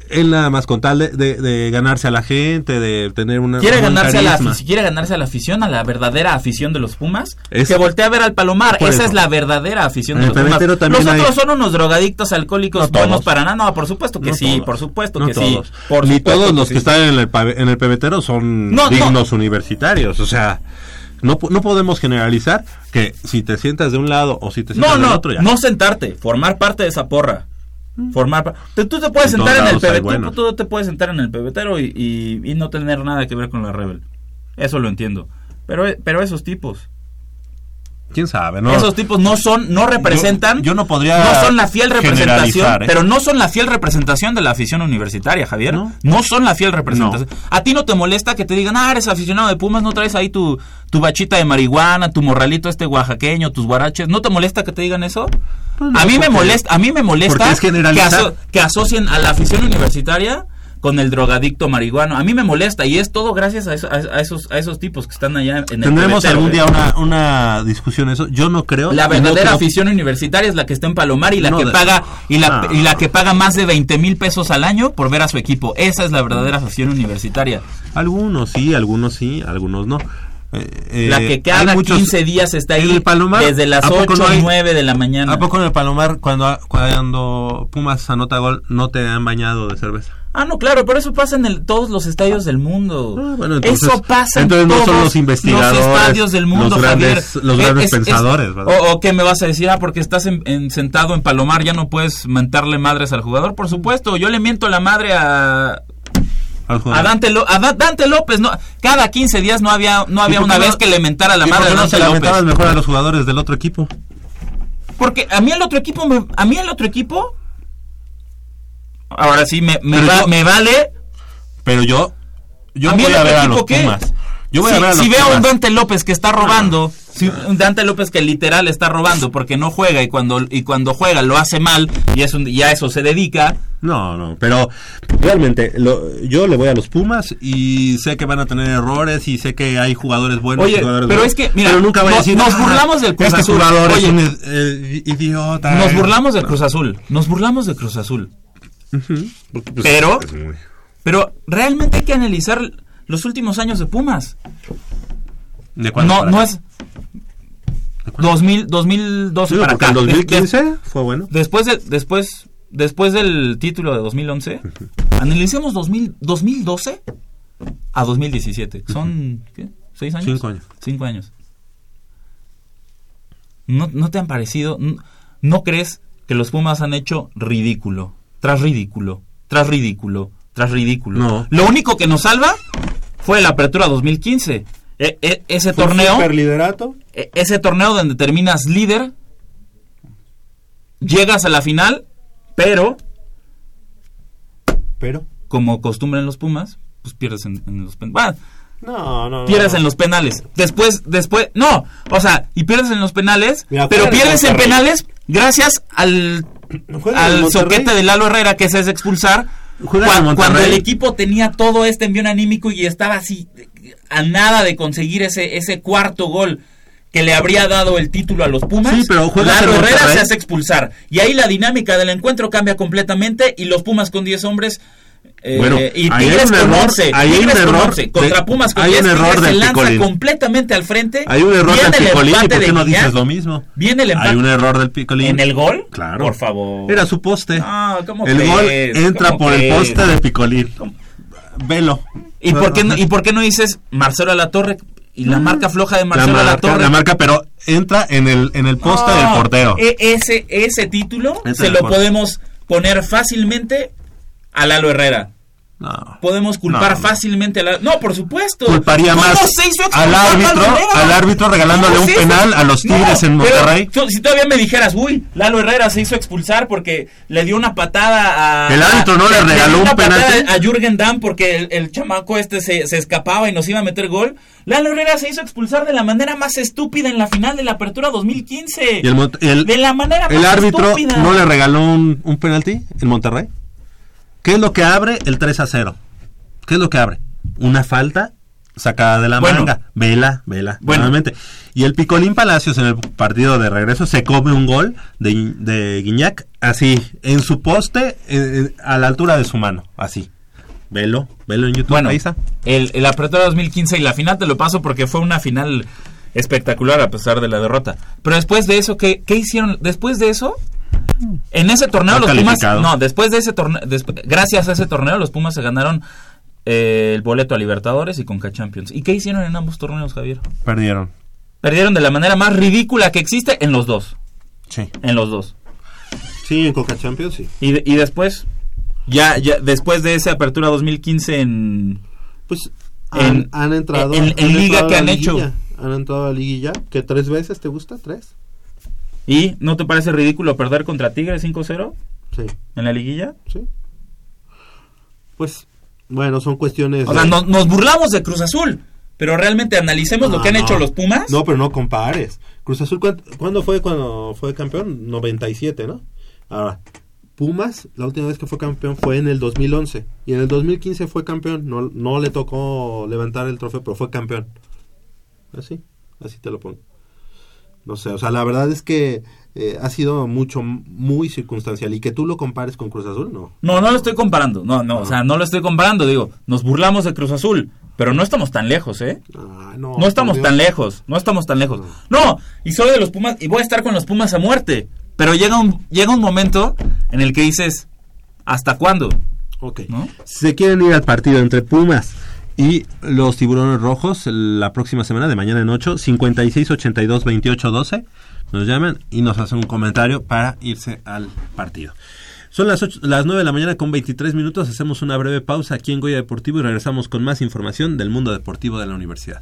Él nada más con tal de, de- de ganarse a la gente, de tener una. Quiere un ganarse, a la, quiere ganarse a la afición, a la verdadera afición de los Pumas. Es- que voltea a ver al Palomar. Esa eso. es la verdadera afición de el los Pumas. pebetero también los hay- otros son unos drogadictos alcohólicos No buenos todos. para nada. No, por supuesto que No sí, todos. por supuesto No que sí. todos. Por Ni supuesto todos los sí. que están en el, en el pebetero son No, no. dignos universitarios. O sea, no, no podemos generalizar que si te sientas de un lado o si te sientas No, del no, otro ya. no sentarte, formar parte de esa porra. Formar pa- tú, tú te puedes En sentar en el pebetero, buenos. tú te puedes sentar en el pebetero y, y- y no tener nada que ver con la rebel. Eso lo entiendo. Pero pero esos tipos, ¿Quién sabe? No, esos tipos no son no representan Yo, yo no podría. no son la fiel representación, ¿eh? pero no son la fiel representación de la afición universitaria, Javier. No, son la fiel representación. A ti no te molesta que te digan, ah, eres aficionado de Pumas, no traes ahí tu, tu bachita de marihuana, tu morralito este oaxaqueño, tus guaraches. ¿No te molesta que te digan eso? Pues no, a mí me molesta, a mí me molesta porque es que, generalizar. aso- que asocien a la afición universitaria con el drogadicto marihuano. A mí me molesta y es todo gracias a, eso- a- esos a esos tipos que están allá en el Tendremos algún día una, una discusión eso. Yo no creo. La no verdadera creo- afición universitaria es la que está en Palomar y la No, que de- paga y la, No. y la que paga más de 20 mil pesos al año por ver a su equipo. Esa es la verdadera afición universitaria. Algunos sí, algunos sí, algunos no. Eh, eh, la que cada muchos- 15 días está ahí el Palomar, desde las ¿a poco 8 no o hay- 9 de la mañana. ¿A poco en el Palomar, cuando, cuando Pumas anota gol, no te han bañado de cerveza? Ah, no, claro, pero eso pasa en el- todos los estadios del mundo. Ah, bueno, entonces- eso pasa entonces en no todos son los investigadores, los estadios del mundo, los grandes- Javier. los Eh, grandes es- es- pensadores, ¿verdad? o, o qué me vas a decir, ah, porque estás en- en- sentado en Palomar, ya no puedes mentarle madres al jugador. Por supuesto, yo le miento la madre a. Dante, a López. No, cada 15 días no había, no había una vez no- que le mentara la ¿Y por madre a no Dante se lamentabas López. mejor a los jugadores del otro equipo? Porque a mí el otro equipo, me- a mí el otro equipo, ahora sí, me, me, Pero va- yo- me vale. Pero yo, yo ¿A voy a ver a los qué? Pumas. Yo voy si, a ver a los si veo a un. Dante López que está robando, si un Dante López que literal está robando porque no juega y cuando y cuando juega lo hace mal y es un, y a eso se dedica. No, no, pero realmente lo- yo le voy a los Pumas y sé que van a tener errores y sé que hay jugadores buenos. Oye, jugadores pero malos, es que, mira, pero nunca voy a nos- decir, nos "Ah, burlamos del Cruz este Azul". jugador es un eh, idiota. Nos burlamos del Cruz Azul, nos burlamos del Cruz Azul. Porque, pues, Pero es muy- pero realmente hay que analizar los últimos años de Pumas. ¿De cuándo No para no acá? es 2000 2012 Sí, para acá. en De- 2015 fue bueno. Después de, después después del título de 2011, analicemos 2000, 2012 a 2017. Son ¿qué? ¿Seis años? Cinco años. Cinco años. ¿No, no te han parecido? n- ¿No crees que los Pumas han hecho ridículo? Tras ridículo, tras ridículo, tras ridículo. No. Lo único que nos salva fue la apertura 2015. E- e- ese Fue torneo superliderato. e- ese torneo donde terminas líder, llegas a la final, pero Pero. como costumbre en los Pumas, pues pierdes en, en los penales. No, no, no. pierdes en los penales. Después, después, no, o sea, y pierdes en los penales, Mira, pero pierdes en penales gracias al, al soquete de Lalo Herrera que se es expulsar. Cuando el equipo tenía todo este envío anímico y estaba así a nada de conseguir ese, ese cuarto gol que le habría dado el título a los Pumas, Sí, pero Lalo Herrera se hace expulsar. Y ahí la dinámica del encuentro cambia completamente y los Pumas con 10 hombres Eh, Bueno, y ahí hay Tigres un con error, 11, ahí hay un error 11, de- contra Pumas con hay 10, un error Tigres se del lanza Picolín. completamente al frente. Hay un error Viene del el Picolín, ¿y por qué no dices lo mismo? Viene el empate. Hay un error del Picolín. ¿En el gol? Claro. Por favor. Era su poste. Ah, ¿cómo el gol entra ¿Cómo por el poste de Picolín. Velo. ¿Y por, qué no, ¿Y por qué no dices Marcelo a la Torre y la marca floja de La Marcelo a la marca, Torre? la marca, pero entra en el, en el poste del portero. e- ese, ese título Entra se lo podemos poner fácilmente a Lalo Herrera. No. Podemos culpar No, no. fácilmente a la... No, por supuesto. Culparía ¿Cómo más al árbitro, al árbitro regalándole ¿Cómo un penal a los Tigres en Monterrey. si todavía me dijeras, uy, Lalo Herrera se hizo expulsar porque le dio una patada a... El árbitro no le regaló un penalti. A Jürgen Damm porque el, el chamaco este se, se escapaba y nos iba a meter gol. Lalo Herrera se hizo expulsar de la manera más estúpida en la final de la Apertura 2015. Y el, el- de la manera el más árbitro estúpida. no le regaló un, un penalti en Monterrey. ¿Qué es lo que abre el 3 a 0? ¿Qué es lo que abre? Una falta sacada de la Bueno. manga. Vela, vela. Bueno. nuevamente. Y el Picolín Palacios en el partido de regreso se come un gol de, de Guiñac así, en su poste, eh, eh, a la altura de su mano. Así. Velo, velo en YouTube. Bueno, ahí está. el, el Apertura 2015 y la final te lo paso porque fue una final espectacular a pesar de la derrota. Pero después de eso, ¿qué, qué hicieron? Después de eso, en ese torneo los Pumas... No, después de ese torneo, gracias a ese torneo los Pumas se ganaron eh, el boleto a Libertadores y Conca Champions. ¿Y qué hicieron en ambos torneos, Javier? Perdieron. Perdieron de la manera más ridícula que existe en los dos. Sí. En los dos. Sí, en Coca Champions, sí. Y, de- y después, ya, ya después de esa Apertura 2015 en... Pues En- han, han entrado. en- en han liga entrado que han hecho. liguilla. Han entrado a la liguilla. ¿Que tres veces te gusta? ¿Tres? ¿Y no te parece ridículo perder contra Tigres 5-0 Sí. en la liguilla? Sí. Pues, bueno, son cuestiones. O sea, de- nos, nos burlamos de Cruz Azul, pero realmente analicemos lo Ah, que han no. hecho los Pumas. No, pero no compares. Cruz Azul, ¿cuándo, cuándo fue cuando fue campeón? 97, ¿no? Ahora, Pumas, la última vez que fue campeón fue en el 2011. Y en el 2015 fue campeón. No, no le tocó levantar el trofeo, pero fue campeón. Así, así te lo pongo. No sé, o sea, la verdad es que eh, ha sido mucho, muy circunstancial. Y que tú lo compares con Cruz Azul, no. No, no lo estoy comparando. No, no, o sea, no lo estoy comparando. Digo, nos burlamos de Cruz Azul, pero no estamos tan lejos, ¿eh? Ah, no, No estamos tan lejos, no estamos tan lejos. No, y soy de los Pumas y voy a estar con los Pumas a muerte. Pero llega un, llega un momento en el que dices, ¿hasta cuándo? Ok. ¿No? Si se quieren ir al partido entre Pumas y los Tiburones Rojos la próxima semana, de mañana en 8, 56 82 28 12, nos llaman y nos hacen un comentario para irse al partido. Son las, ocho- las 9 de la mañana con 23 minutos, hacemos una breve pausa aquí en Goya Deportivo y regresamos con más información del mundo deportivo de la universidad.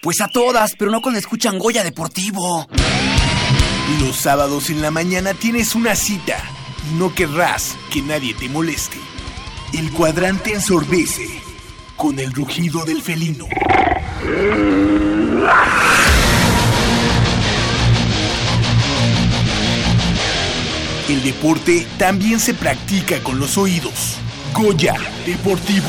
Pues a todas, pero no cuando escuchan Goya Deportivo. Los sábados en la mañana tienes una cita y no querrás que nadie te moleste. El cuadrante ensordece con el rugido del felino. El deporte también se practica con los oídos. Goya Deportivo.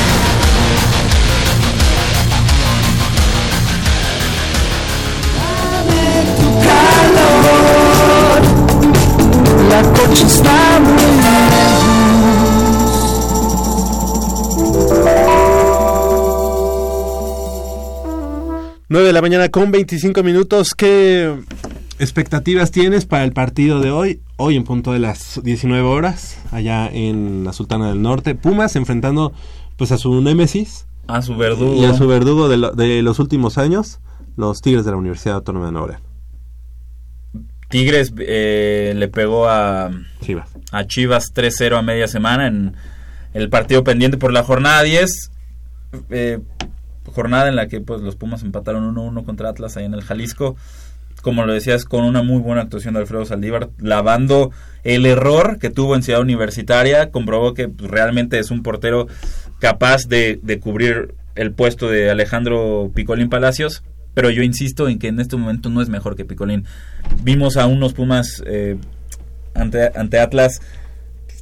9 de la mañana con 25 minutos. ¿Qué expectativas tienes para el partido de hoy? Hoy en punto de las 19 horas, allá en la Sultana del Norte. Pumas enfrentando pues a su némesis A su verdugo. y a su verdugo de, lo- de los últimos años, los Tigres de la Universidad Autónoma de Nuevo León. Tigres eh, le pegó a Chivas. a Chivas 3-0 a media semana en el partido pendiente por la jornada 10. eh, jornada en la que pues los Pumas empataron 1-1 contra Atlas ahí en el Jalisco. Como lo decías, con una muy buena actuación de Alfredo Saldívar, lavando el error que tuvo en Ciudad Universitaria, comprobó que pues, realmente es un portero capaz de, de cubrir el puesto de Alejandro Picolín Palacios, pero yo insisto en que en este momento no es mejor que Picolín. Vimos a unos Pumas eh, ante, ante Atlas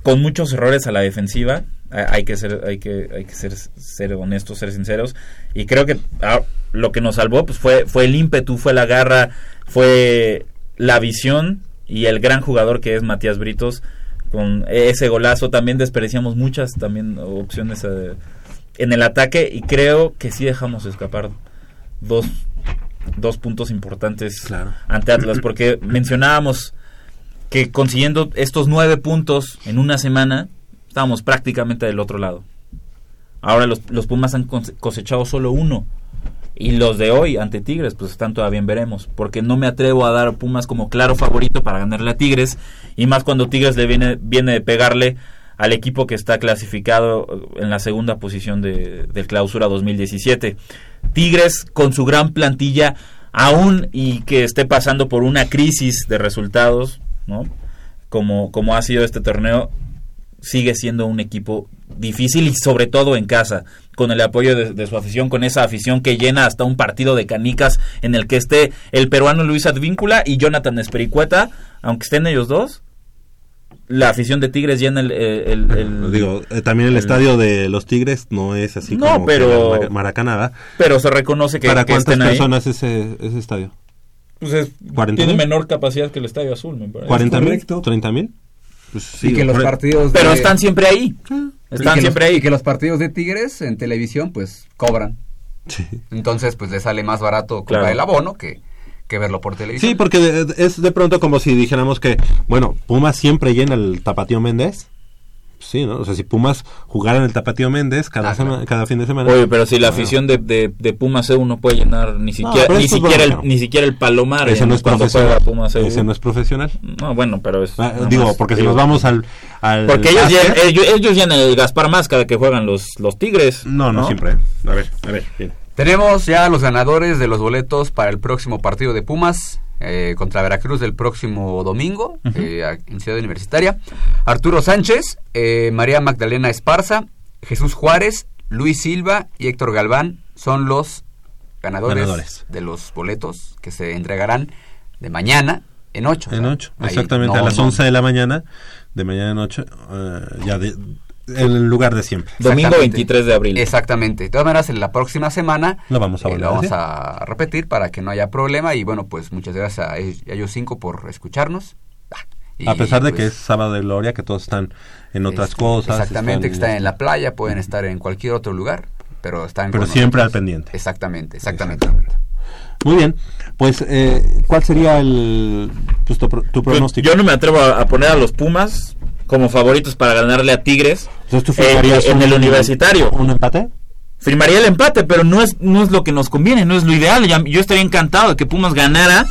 con muchos errores a la defensiva. Ha- Hay que ser, hay que, hay que ser, ser honestos, ser sinceros. Y creo que ah, lo que nos salvó pues, fue, fue el ímpetu, fue la garra, fue la visión y el gran jugador que es Matías Britos. Con ese golazo también desperdiciamos muchas también opciones eh, en el ataque y creo que sí dejamos escapar dos, dos puntos importantes ante Atlas porque mencionábamos que consiguiendo estos nueve puntos en una semana estábamos prácticamente del otro lado. Ahora los, los Pumas han cose- cosechado solo uno. Y los de hoy ante Tigres, pues están todavía en veremos. Porque no me atrevo a dar a Pumas como claro favorito para ganarle a Tigres. Y más cuando Tigres le viene, viene de pegarle al equipo que está clasificado en la segunda posición de, del clausura 2017. Tigres con su gran plantilla, aún y que esté pasando por una crisis de resultados, ¿no? Como, como ha sido este torneo, sigue siendo un equipo difícil y sobre todo en casa, con el apoyo de, de su afición, con esa afición que llena hasta un partido de canicas en el que esté el peruano Luis Advíncula y Jonathan Espericueta, aunque estén ellos dos, la afición de Tigres llena el... el- el- Digo, eh, también el, el- estadio de los Tigres no es así No, como pero- la Mar- Maracaná, ¿verdad? Pero se reconoce que, ¿Para que cuántas estén ahí. personas ese, ese estadio? Pues es- 40 tiene mil. menor capacidad que el Estadio Azul, me parece. ¿40 mil? ¿30 mil? Pues y que los por- partidos Pero de- están siempre ahí. Y Están que siempre los, ahí. Y que los partidos de Tigres en televisión, pues, cobran. Entonces, pues, le sale más barato comprar Claro. el abono que, que verlo por televisión. Sí, porque de- es de pronto como si dijéramos que, bueno, Pumas siempre llena el Tapatío Méndez. Sí, ¿no? O sea, si Pumas jugara en el Tapatío Méndez Ah, cada, sema- cada fin de semana. Oye, pero si la Bueno, afición de, de, de Pumas EU no puede llenar ni siquiera, ni, siquiera el, ni siquiera el Palomar Ese no es profesional. Pumas EU. Ese no es profesional. No, bueno, pero es... Ah, digo, más, porque si digo. nos vamos al. al Porque ellos, llenan, ellos, ellos llenan el Gaspar más cada que juegan los, los Tigres. No, no, siempre. A ver, a ver, bien. Tenemos ya los ganadores de los boletos para el próximo partido de Pumas eh, contra Veracruz del próximo domingo eh, en Ciudad Universitaria. Arturo Sánchez, eh, María Magdalena Esparza, Jesús Juárez, Luis Silva y Héctor Galván son los ganadores, Ganadores. de los boletos que se entregarán de mañana en 8. En 8, exactamente, a las 11 de la mañana, de mañana noche, eh, ya de, en el lugar de siempre. Domingo Exactamente. 23 de abril. Exactamente. De todas maneras, en la próxima semana Lo vamos a eh, volver lo a vamos decir. a repetir para que no haya problema. Y bueno, pues muchas gracias a, ellos- a ellos cinco por escucharnos. Ah, y, a pesar de pues, que es sábado de gloria, que todos están en otras este, cosas. Exactamente, que están- están en la playa, pueden estar en cualquier otro lugar, pero están Pero con siempre nosotros. al pendiente. Exactamente, exactamente. Muy bien, pues, eh, ¿cuál sería el pues, tu, tu pronóstico? yo no me atrevo a, a poner a los Pumas como favoritos para ganarle a Tigres Entonces, ¿tú eh, en un- el universitario. ¿Un empate? Firmaría el empate, pero no es, no es lo que nos conviene, no es lo ideal. Ya- Yo estaría encantado de que Pumas ganara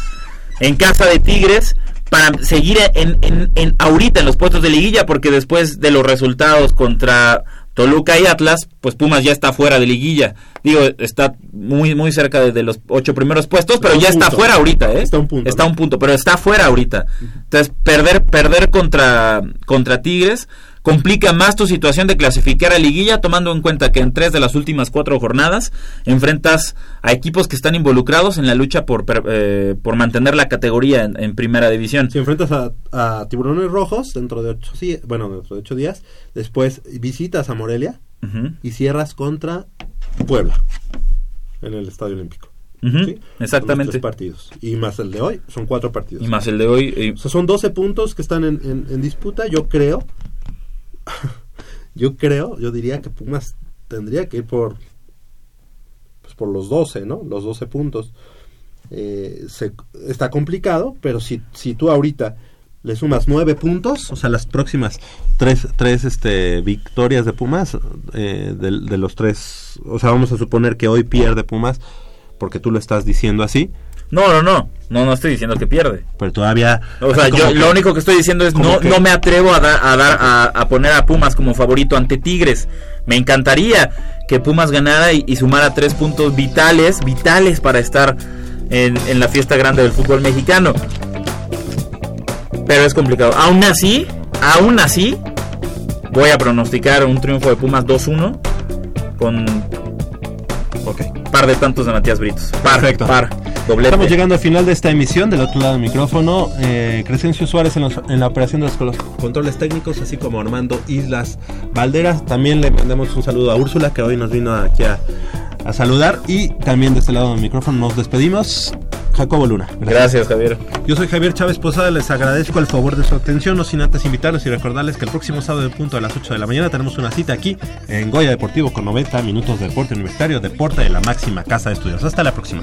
en casa de Tigres para seguir en, en, en ahorita en los puestos de liguilla, porque después de los resultados contra Toluca y Atlas, pues Pumas ya está fuera de liguilla. Digo, está muy muy cerca de, de los ocho primeros puestos, pero ya está fuera ahorita, ¿eh? Está un punto, Está ¿no? un punto, pero está fuera ahorita. Entonces, perder perder contra contra Tigres complica más tu situación de clasificar a liguilla, tomando en cuenta que en tres de las últimas cuatro jornadas enfrentas a equipos que están involucrados en la lucha por, per- eh, por mantener la categoría en, en primera división. Si enfrentas a, a Tiburones Rojos dentro de ocho, bueno, dentro de ocho días, después visitas a Morelia Ujú. y cierras contra Puebla en el Estadio Olímpico. Ujú, ¿sí? Son los exactamente. tres partidos. Y más el de hoy, son cuatro partidos. Y más el de hoy. eh, O sea, son 12 puntos que están en, en- en disputa. Yo creo, yo creo, yo diría que Pumas tendría que ir por, pues por los 12, ¿no? Los 12 puntos. Eh, se- está complicado, pero si, si tú ahorita le sumas 9 puntos, o sea, las próximas tres, tres este, victorias de Pumas, eh, de, de los tres, o sea, vamos a suponer que hoy pierde Pumas, porque tú lo estás diciendo así. No, no, no. No, no estoy diciendo que pierde. Pero todavía. O sea, yo que- lo único que estoy diciendo es no, que- no me atrevo a, dar a, dar a, a poner a Pumas como favorito ante Tigres. Me encantaría que Pumas ganara y, y sumara tres puntos vitales, vitales para estar en, en la fiesta grande del fútbol mexicano. Pero es complicado. Aún así, aún así, voy a pronosticar un triunfo de Pumas 2-1 con par de tantos de Matías Britos. Par, Perfecto. par, doblete. Estamos llegando al final de esta emisión. Del otro lado del micrófono, eh, Crescencio Suárez en, los- en la operación de los controles técnicos, así como Armando Islas Valderas. También le mandamos un saludo a Úrsula, que hoy nos vino aquí a, a saludar. Y también de este lado del micrófono nos despedimos. Jacobo Luna. Gracias, Javier. Yo soy Javier Chávez Posada, les agradezco el favor de su atención, no sin antes invitarlos y recordarles que el próximo sábado de punto a las 8 de la mañana tenemos una cita aquí en Goya Deportivo con 90 minutos de deporte universitario, deporte de la máxima casa de estudios. Hasta la próxima.